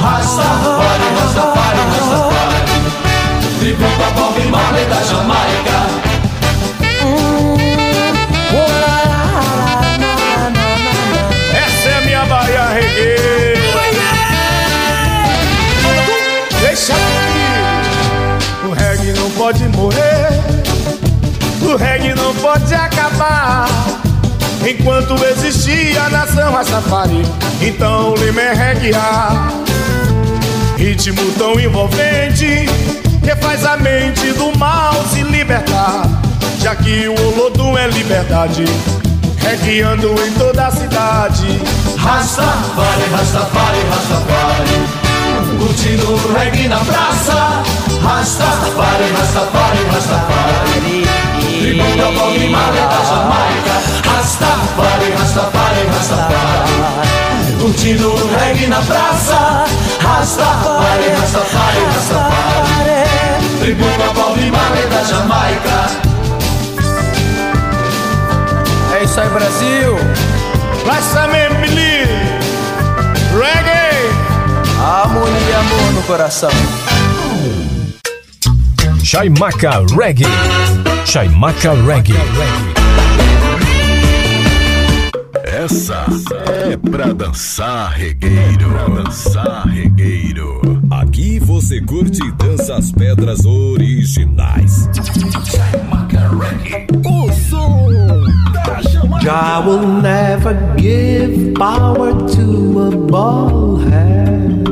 Rastafari, Rastafari, Rastafari Tributo a Bob Marley da Jamaica Essa é a minha Bahia Reggae. Deixa comigo. O reggae não pode morrer. O reggae não pode acabar. Enquanto existir a nação Rastafari, então o lema é reggaear. Ritmo tão envolvente que faz a mente do mal se libertar. Já que o Olodum é liberdade, reggaeando em toda a cidade. Rastafari, Rastafari, Rastafari Curtindo reggae na praça Rastafari, Rastafari, Rastafari Tributo a Bob Marley da Jamaica Rastafari, Rastafari, Rastafari Curtindo o reggae na praça Rastafari, Rastafari, Rastafari Tributo a Bob Marley da Jamaica É isso aí, Brasil! Lançamento, menino! Reggae! Harmonia e amor no coração. Chaimaca Reggae. Chaimaca Reggae. Essa é pra dançar regueiro. Pra dançar regueiro. Aqui você curte e dança as pedras originais. Chaimaca Reggae. O som da Jamaica. God will never give power to a bald head.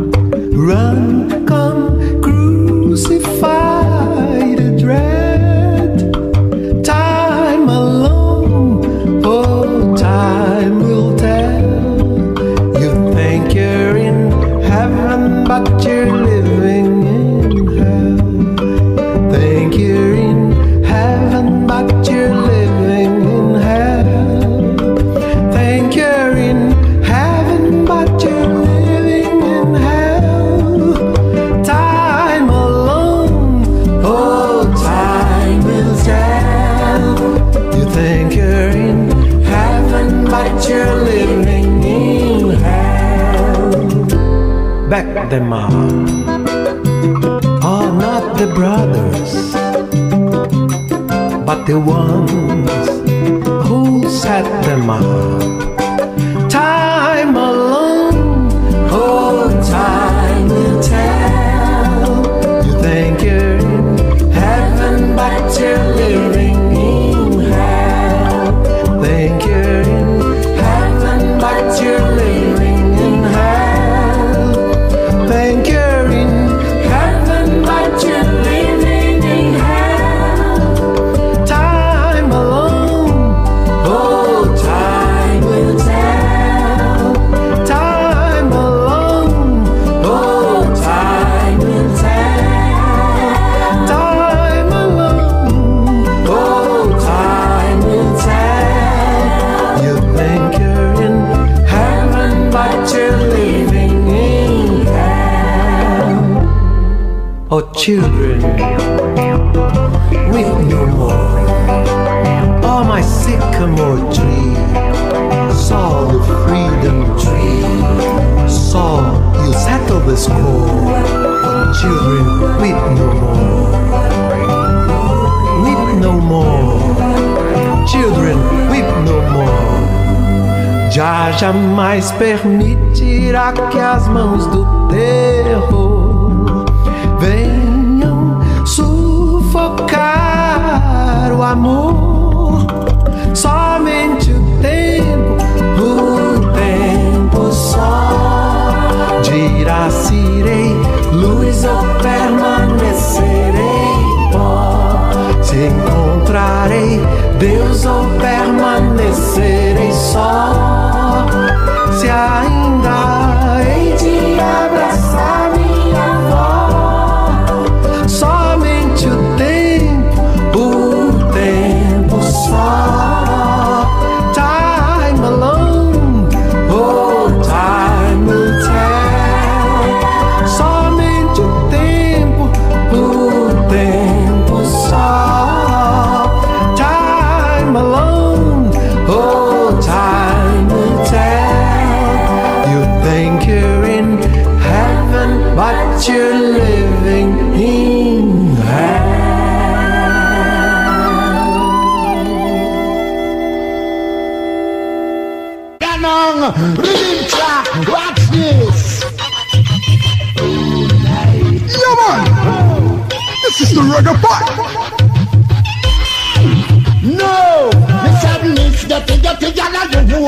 Jamais permitirá que as mãos do terror venham sufocar o amor.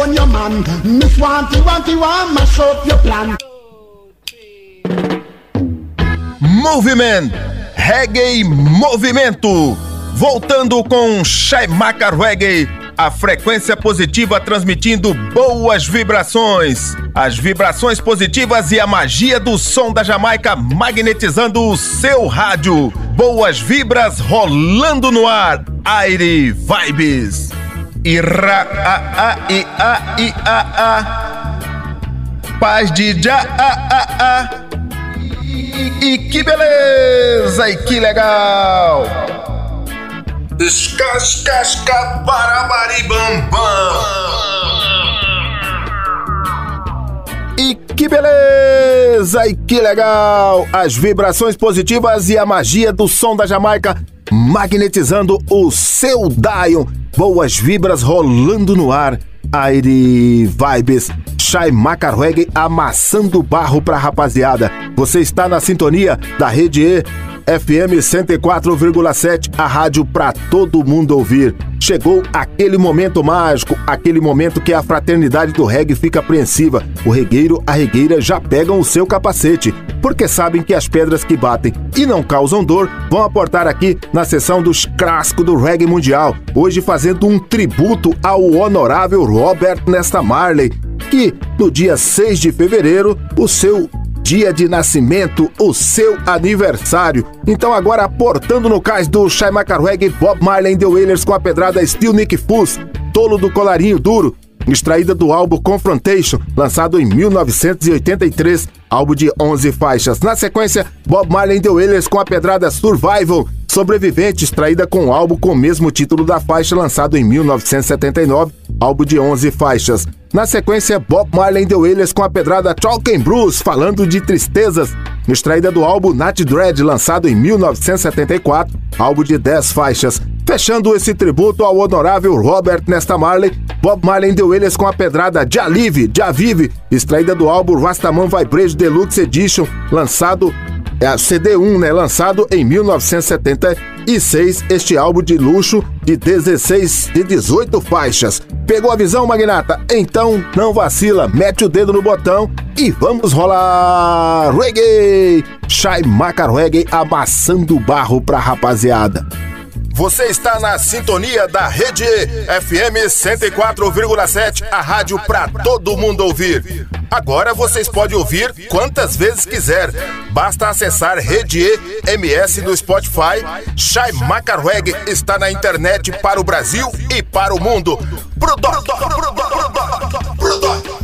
Own your man. Miss Wanty, Wanty, want mash up your plan. Moviment, Reggae Movimento. Voltando com Shaimaka Reggae, a frequência positiva transmitindo boas vibrações. As vibrações positivas e a magia do som da Jamaica magnetizando o seu rádio. Boas vibras rolando no ar. Aire Vibes. Ira a a i a i a a. Paz de já a a a. E que beleza! E que legal! Escascasca barabaribambam! E que beleza! E que legal! As vibrações positivas e a magia do som da Jamaica magnetizando o seu Dion. Boas vibras rolando no ar. Aire Vibes, Shai Macarweg amassando barro pra rapaziada. Você está na sintonia da Rede E FM 104,7, a rádio pra todo mundo ouvir. Chegou aquele momento mágico, aquele momento que a fraternidade do reggae fica apreensiva. O regueiro, a regueira já pegam o seu capacete, porque sabem que as pedras que batem e não causam dor vão aportar aqui na sessão dos clássicos do reggae mundial. Hoje fazendo um tributo ao honorável Robert Nesta Marley, que no dia 6 de fevereiro, o seu dia de nascimento, o seu aniversário. Então agora aportando no cais do Shai Macarweg, Bob Marley The Wailers com a pedrada Steel Nick Fuss, Tolo do Colarinho Duro, extraída do álbum Confrontation, lançado em 1983, álbum de 11 faixas. Na sequência, Bob Marley The Wailers com a pedrada Survival, Sobrevivente, extraída com o álbum com o mesmo título da faixa, lançado em 1979, álbum de 11 faixas. Na sequência, Bob Marley The Wailers com a pedrada Talking Blues, falando de tristezas, extraída do álbum Nat Dread, lançado em 1974, álbum de 10 faixas. Fechando esse tributo ao honorável Robert Nesta Marley, Bob Marley The Wailers com a pedrada Já Live, Já Vive, extraída do álbum Rastaman Vibration Deluxe Edition, lançado é a CD1, né? Lançado em 1976, este álbum de luxo de 16 de 18 faixas. Pegou a visão, Magnata? Então não vacila, mete o dedo no botão e vamos rolar reggae! Shai Macar Reggae amassando barro pra rapaziada. Você está na sintonia da Rede FM 104,7, a rádio para todo mundo ouvir. Agora vocês podem ouvir quantas vezes quiser. Basta acessar Rede MS no Spotify. Shai Macarweg está na internet para o Brasil e para o mundo.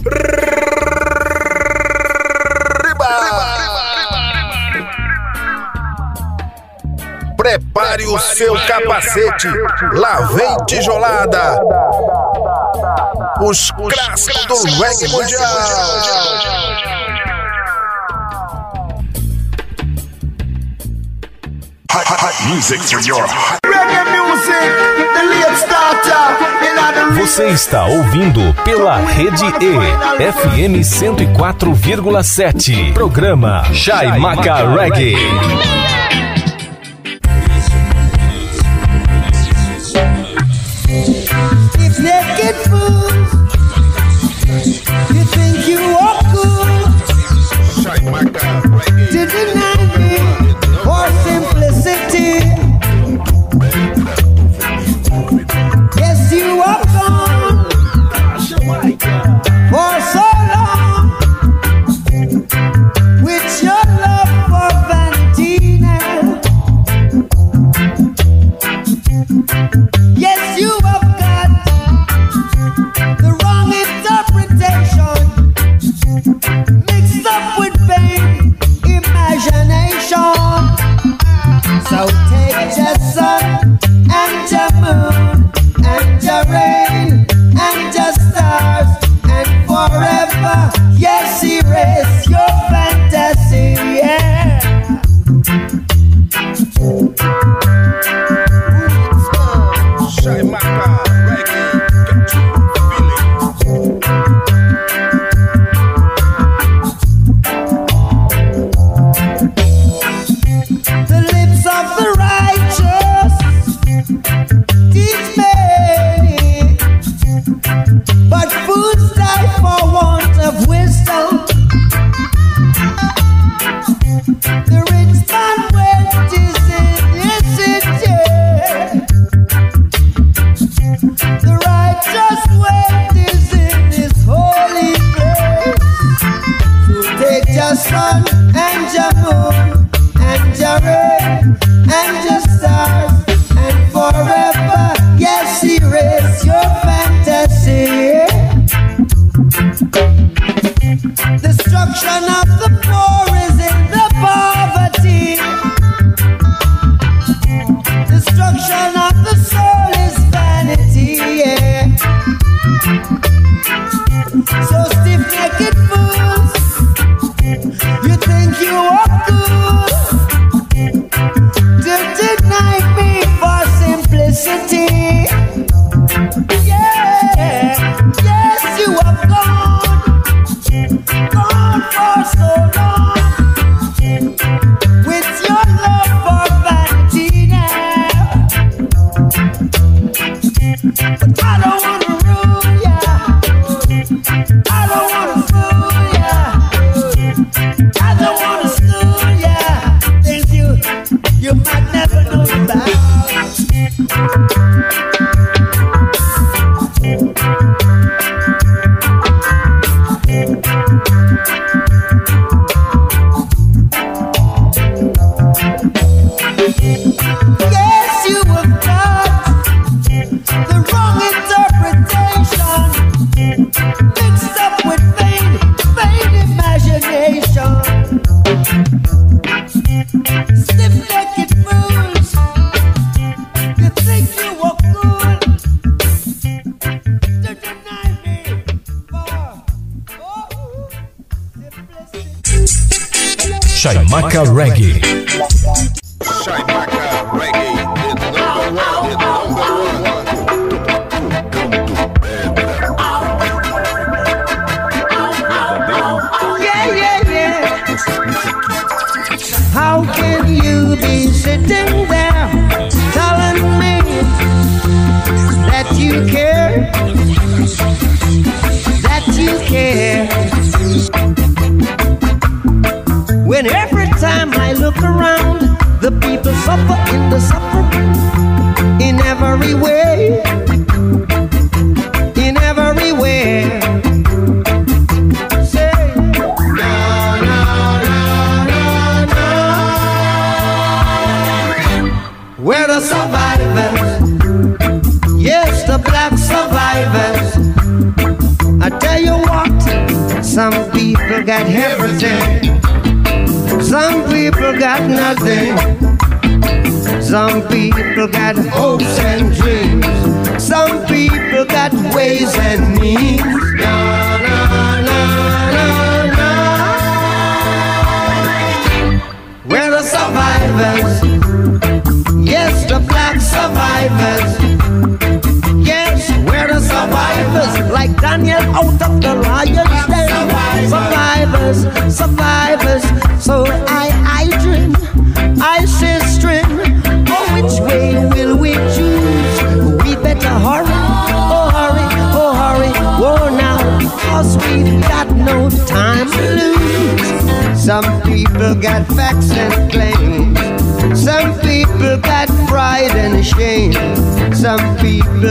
The Prepare o seu capacete. Lá vem tijolada. Os clássicos do reggae mundial. Music your. Você está ouvindo pela Rede E, FM 104,7. Programa Jai Maca Reggae. it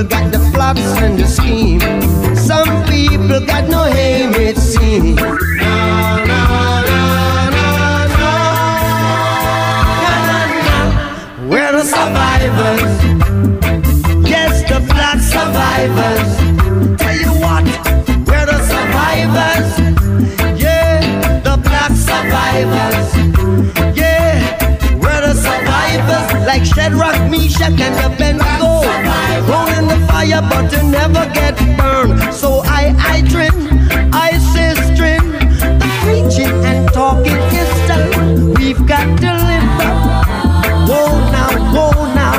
people got the flops and the scheme. Some people got no aim, it seems. want to never get burned. So I, I trim, I sistrin. The preaching and talking is done. We've got to live up. Whoa now, whoa now.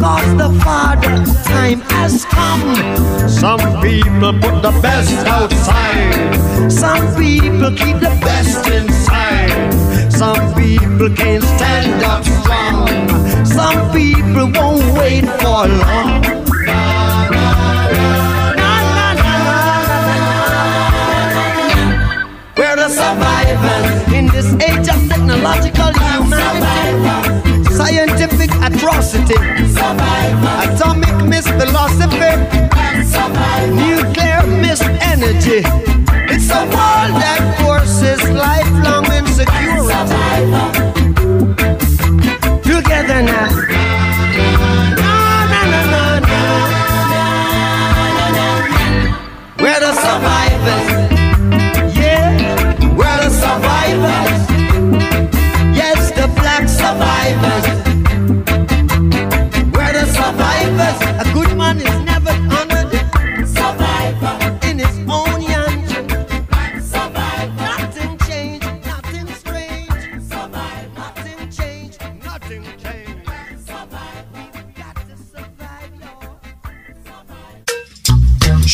Cause the Father time has come. Some people put the best outside. Some people keep the best inside. Some people can't stand up strong. Some people won't wait for long. this age of technological humanity, scientific atrocity, atomic misphilosophy, nuclear misenergy. It's a world that.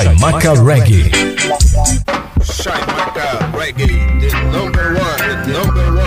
Chaimaca Reggae. Chaimaca Reggae, the number one, the number one.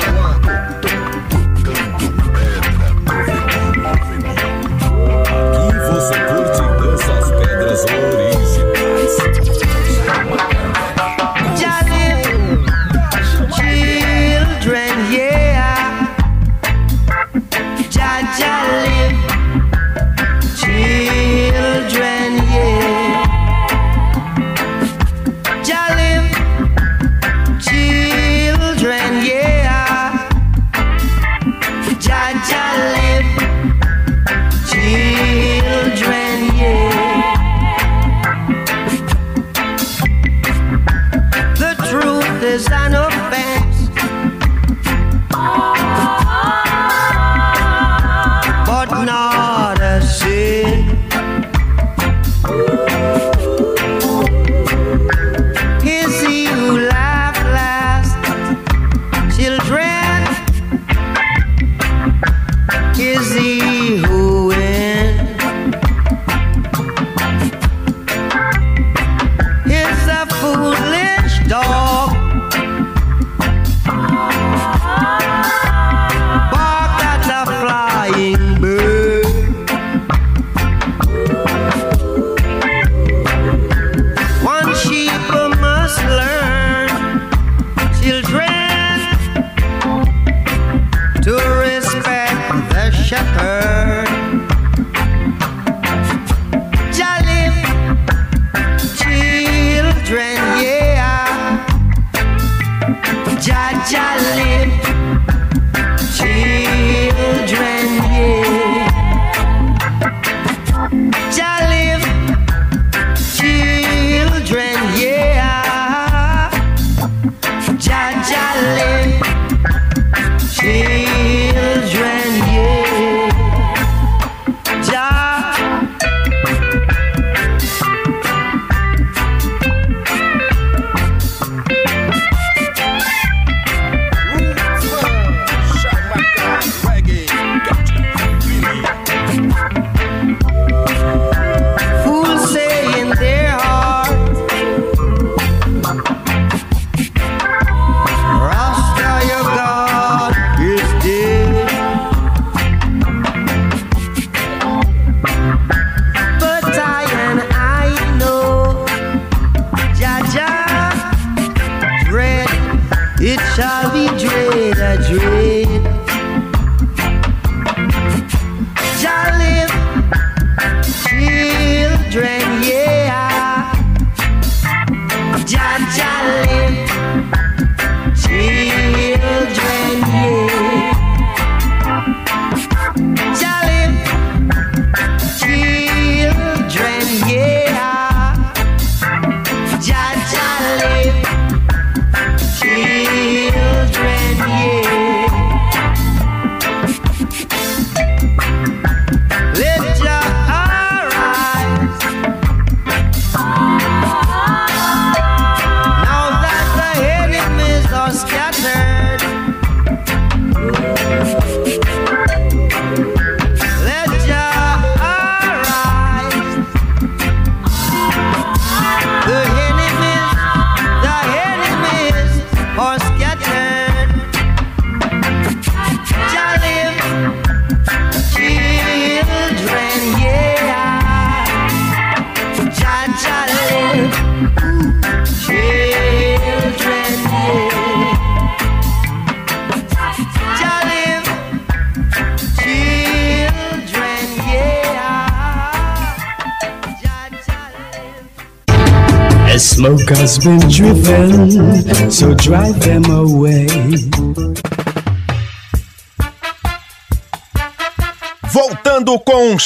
Smoke has been driven, so drive them away.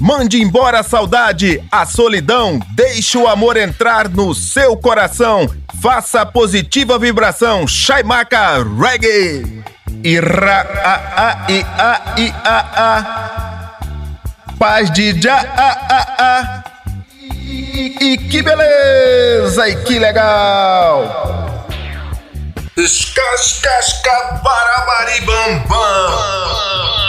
Mande embora a saudade, a solidão, deixe o amor entrar no seu coração. Faça a positiva vibração, Shaimaka Reggae. Ira a a i a i a a. Paz de já a a a. E, e que beleza e que legal. Escascasca barabaribambam.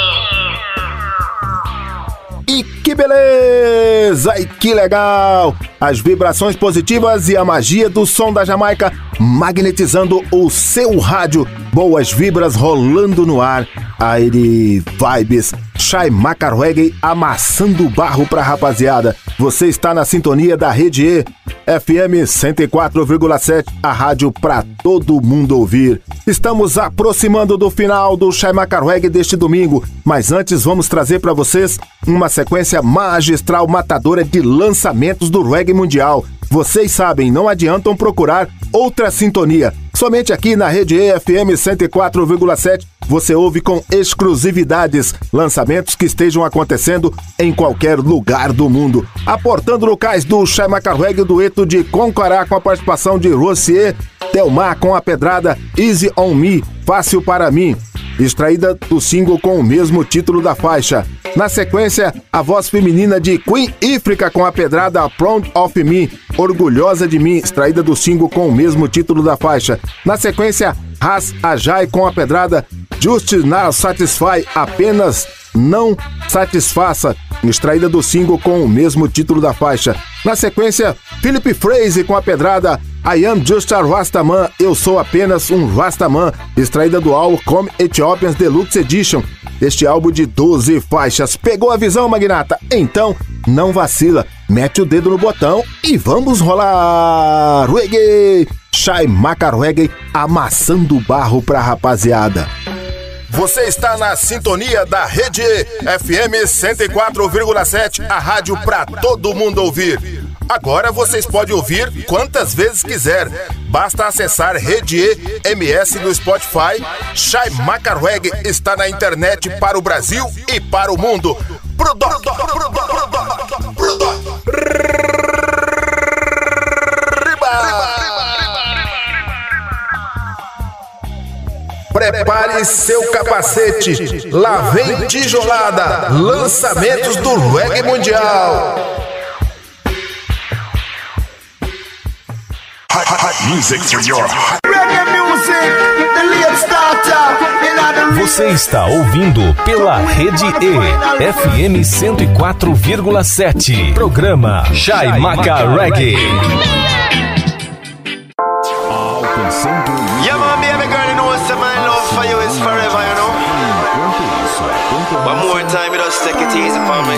E que beleza! E que legal! As vibrações positivas e a magia do som da Jamaica magnetizando o seu rádio. Boas vibras rolando no ar. Aire Vibes, Shai Macarweg amassando barro pra rapaziada. Você está na sintonia da Rede E, FM 104,7, a rádio pra todo mundo ouvir. Estamos aproximando do final do Shai Macarweg deste domingo, mas antes vamos trazer para vocês uma sequência magistral matadora de lançamentos do reggae mundial. Vocês sabem, não adiantam procurar outra sintonia. Somente aqui na Rede EFM 104,7 você ouve com exclusividades lançamentos que estejam acontecendo em qualquer lugar do mundo. Aportando no cais do Shai Macarweg, o dueto de Concará com a participação de Rossier, Delmar com a pedrada Easy on Me, Fácil para mim extraída do single com o mesmo título da faixa. Na sequência, a voz feminina de Queen Ifrica com a pedrada Proud of Me, Orgulhosa de Mim, extraída do single com o mesmo título da faixa. Na sequência, Ras Ajay com a pedrada Just Now Satisfy, apenas não satisfaça, extraída do single com o mesmo título da faixa. Na sequência, Philip Fraser com a pedrada I Am Just a Rastaman, Eu Sou Apenas um Rastaman, extraída do álbum Come Ethiopians Deluxe Edition. Este álbum de 12 faixas. Pegou a visão, Magnata? Então, não vacila, mete o dedo no botão e vamos rolar! Reggae! Shai Macar amassando barro pra rapaziada. Você está na sintonia da Rede FM 104,7, a rádio pra todo mundo ouvir. Agora vocês podem ouvir quantas vezes quiser. Basta acessar Rede MS no Spotify. Shai Macarweg está na internet para o Brasil e para o mundo. Prepare seu capacete. Lá vem tijolada. Lançamentos do reggae mundial. Music for your Reggae music, the late starter. In other Você está ouvindo pela Rede E, FM 104,7. Programa Chai Maca Reggae. Yeah, man, baby girl, you know what's my love for you is forever, you know. One more time, you just take it easy for me.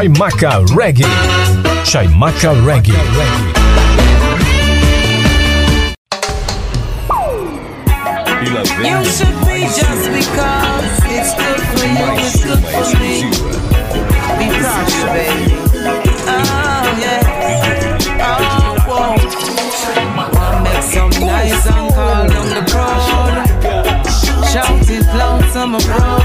Chaimaca Reggae. Chaimaca Reggae. You should be just because it's good for you, it's good for me. Be proud of you, baby. Oh, yeah. Oh, whoa. I make some nice and call on the crowd. Shout it loud, some abroad.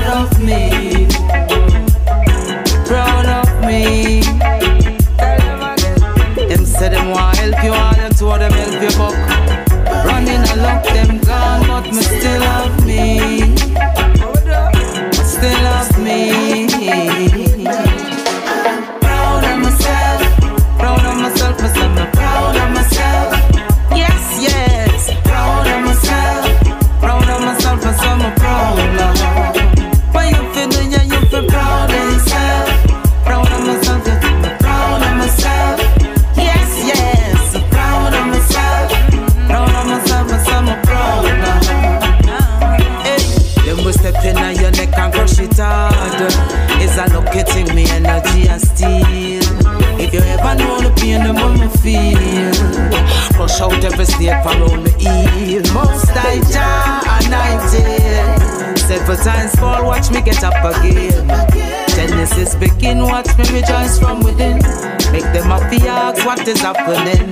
it is happening.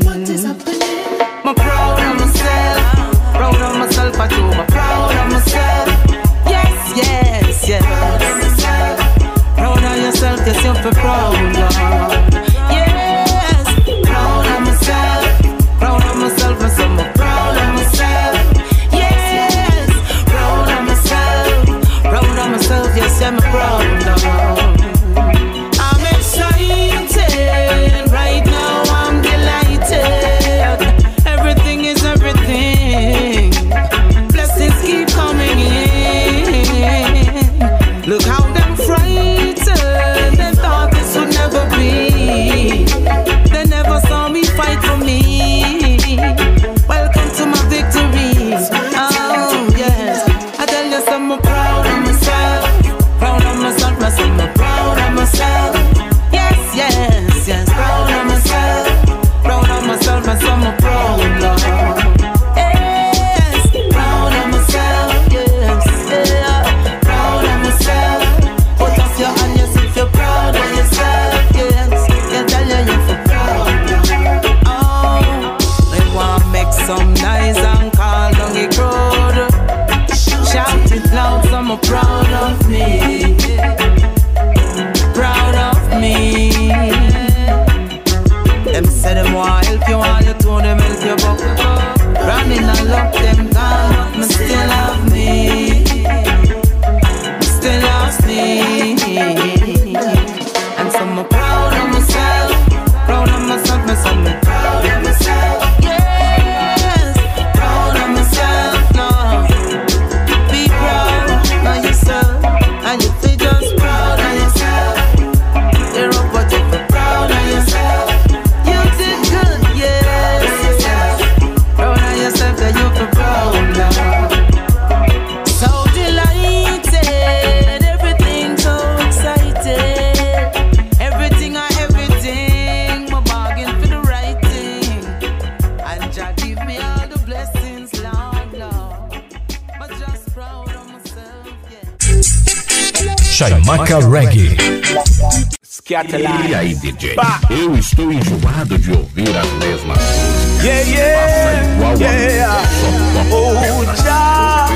Satellite. E aí, DJ? Bah. Eu estou enjoado de ouvir as mesmas músicas. Yeah, yeah. Passa igual yeah. a Oh, já.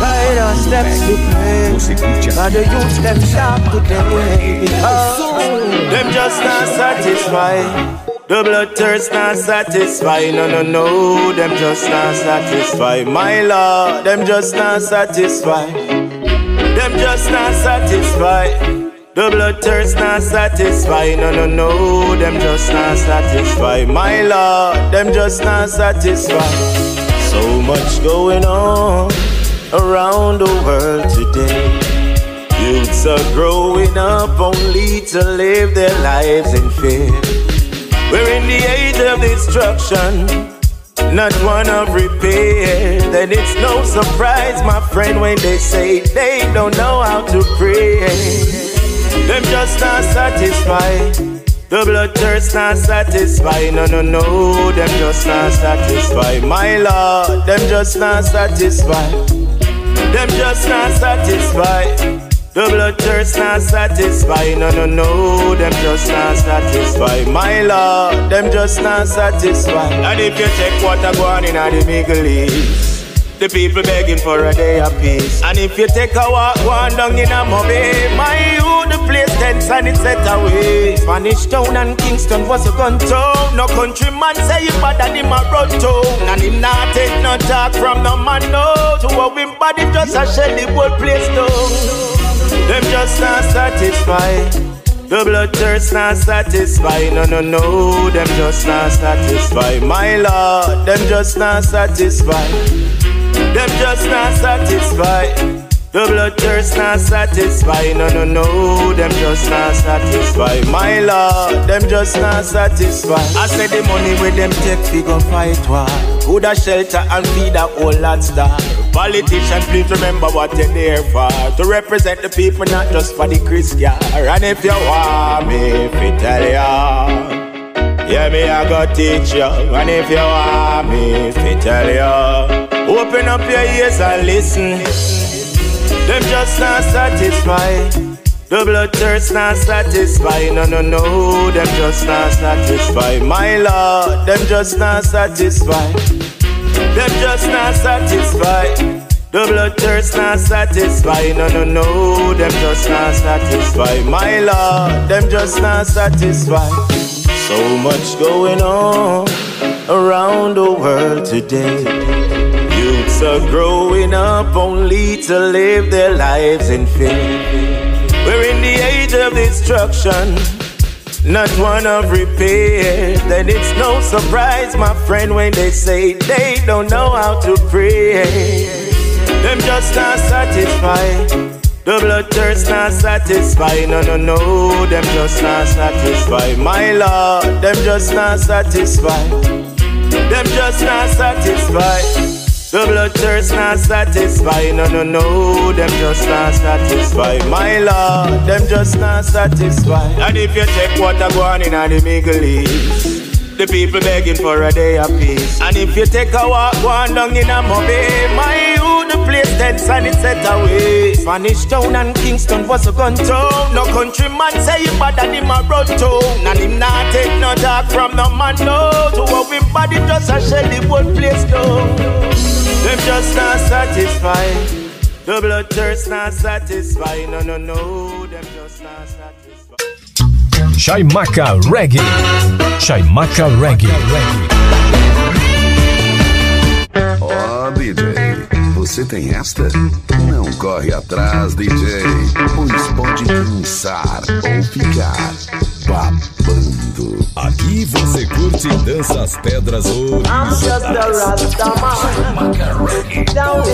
Right steps to play. Você curte a the youth steps up today. Oh, them just not satisfied. The bloodthirst not satisfied, no, no, no, them just not satisfied. My lord, them just not satisfied. Them just not satisfied. The blood thirst not satisfy, no, no, no, them just not satisfy. My lord, them just not satisfy. So much going on around the world today. Youths are growing up only to live their lives in fear. We're in the age of destruction not one of repair. Then it's no surprise, my friend, when they say they don't know how to pray. Them just not satisfied. The blood thirst not satisfy, no no no, them just not satisfy. My Lord, them just not satisfy. Them just not satisfy. The blood thirst not satisfy, no no no, them just not satisfy. My Lord, them just not satisfy. And if you check what I go on in the Middle East. The people begging for a day of peace. And if you take a walk, one down in a Mobe, my the place tense and it's set away. Spanish town and Kingston was a gun town. No countryman say you better than him a road town. And him not take no talk from no man, no. To a win body just a shell the whole place down. Them just not satisfied. The blood thirst not satisfied, no no no, them just not satisfied. My Lord, them just not satisfied. Them just not satisfied. The blood thirst not satisfied. No, no, no. Them just not satisfied. My Lord, them just not satisfied. I said the money with them take fi go fight war. Could a shelter and feed a whole lot star. Politicians, please remember what you're there for. To represent the people, not just for the Christian. And if you want me, fi tell ya. Yeah, me I go teach you, and if you want me, fi tell you. Open up your ears and listen. Them just not satisfied. The blood thirst not satisfied. No, no, no. Them just not satisfied. My Lord, them just not satisfied. Them just not satisfied. The blood thirst not satisfied. No, no, no. Them just not satisfied. My Lord, them just not satisfied. So much going on around the world today. Are growing up only to live their lives in fear. We're in the age of destruction, not one of repair. Then it's no surprise, my friend, when they say they don't know how to pray. Them just not satisfied. The blood thirst not satisfied, no, no, no, them just not satisfied. My Lord, them just not satisfied. Them just not satisfied. The blood thirst not satisfied, no, no, no, them just not satisfied. My Lord, them just not satisfied. And if you check what I go on in the Middle East, the people begging for a day of peace. And if you take a walk, go on down in a Mobe, my you, the place tense and it's set away. Spanish town and Kingston was a gun town. No countryman say you bad than him a road town. And him not take no talk from no man, no. To a win body just a shell the whole place down. Them just not satisfied. The blood thirst not satisfied. No, no, no. Them just not satisfied. Chaimaca Reggae. Chaimaca Reggae. Ó, DJ, você tem esta? Não corre atrás, DJ, pois pode cansar ou ficar babando. Aqui você curte dança as pedras I'm just a Rasta man. Down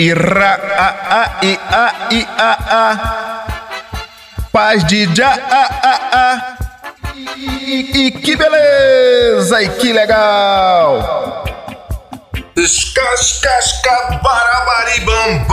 Ira, a, a, i, a, i, a, a. Paz de já, a, a, a. E, e que beleza, e que legal. Escascasca, barabari, bam,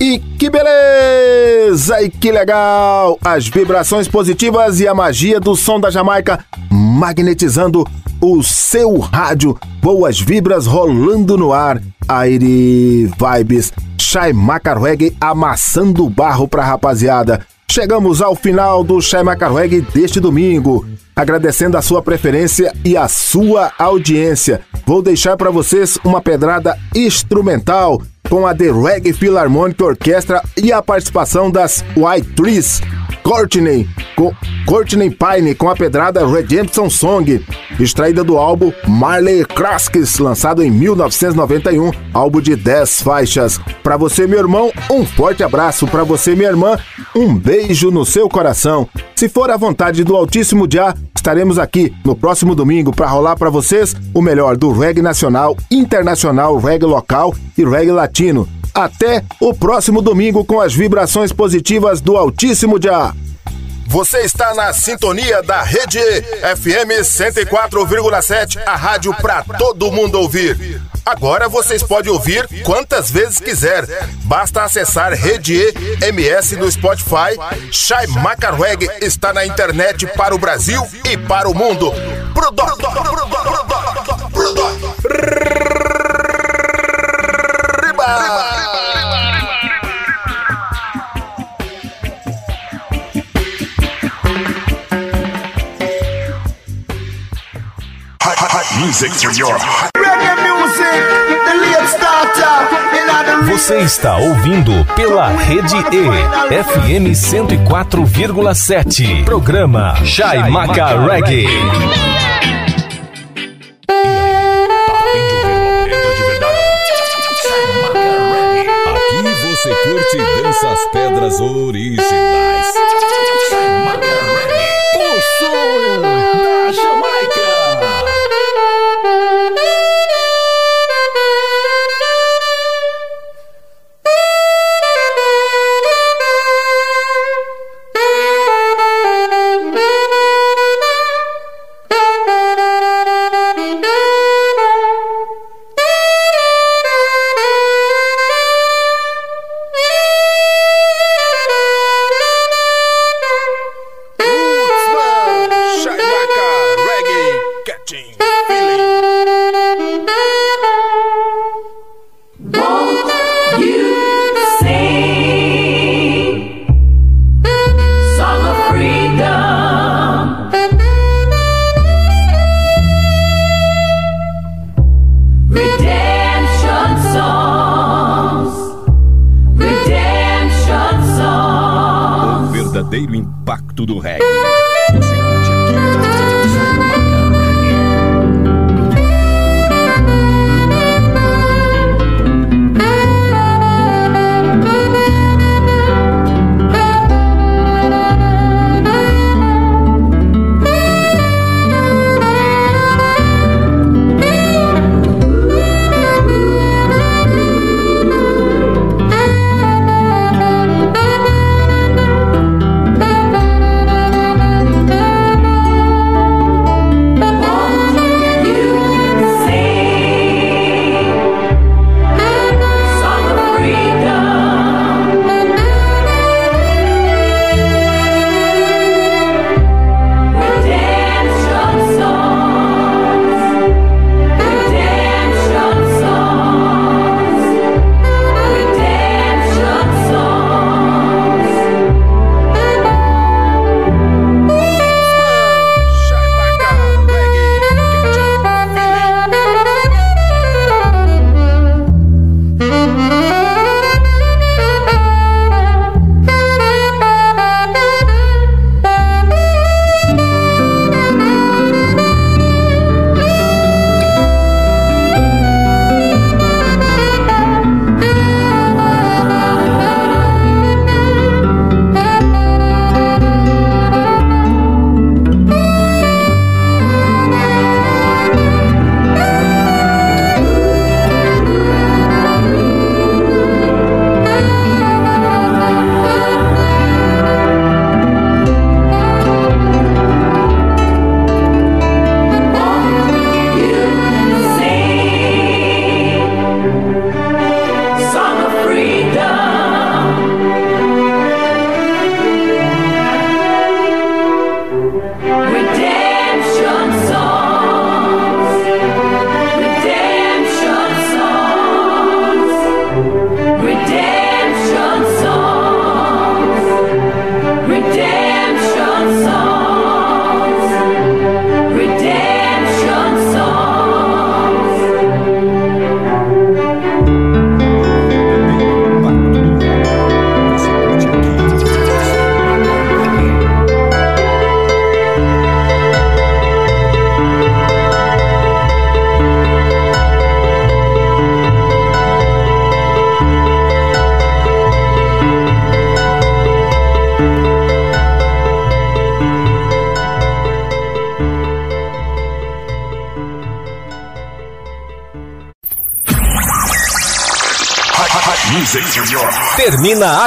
E que beleza! E que legal! As vibrações positivas e a magia do som da Jamaica magnetizando o seu rádio. Boas vibras rolando no ar. Aire Vibes. Shai Macarweg amassando barro pra rapaziada. Chegamos ao final do Shai Macarweg deste domingo. Agradecendo a sua preferência e a sua audiência. Vou deixar para vocês uma pedrada instrumental com a The Reggae Philharmonic Orchestra e a participação das White Trees. Courtney, Courtney Pine com a pedrada Redemption Song, extraída do álbum Marley Craskis, lançado em 1991, álbum de 10 faixas. Para você, meu irmão, um forte abraço. Para você, minha irmã, um beijo no seu coração. Se for a vontade do Altíssimo Jah, estaremos aqui no próximo domingo para rolar para vocês o melhor do reggae nacional, internacional, reggae local e reggae latino. Até o próximo domingo com as vibrações positivas do Altíssimo Jah. Você está na sintonia da Rede FM 104,7, a rádio para todo mundo ouvir. Agora vocês podem ouvir quantas vezes quiser. Basta acessar Rede MS no Spotify. Shai Macarweg está na internet para o Brasil e para o mundo. Prodo, music for your Você está ouvindo pela Rede E, FM 104,7. Programa Chai Maca Reggae. Curte as pedras originais. Impacto do reggae.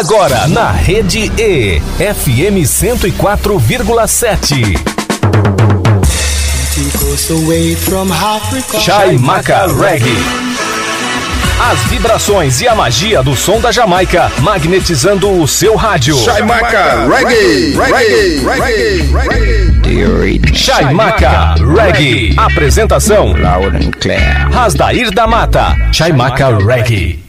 Agora na Rede E, FM 104,7. Chaimaca Reggae. As vibrações e a magia do som da Jamaica magnetizando o seu rádio. Chaimaca Reggae, Reggae, Reggae, Reggae. Chaimaca Reggae. Apresentação: Rasdair da Mata. Chaimaca Reggae.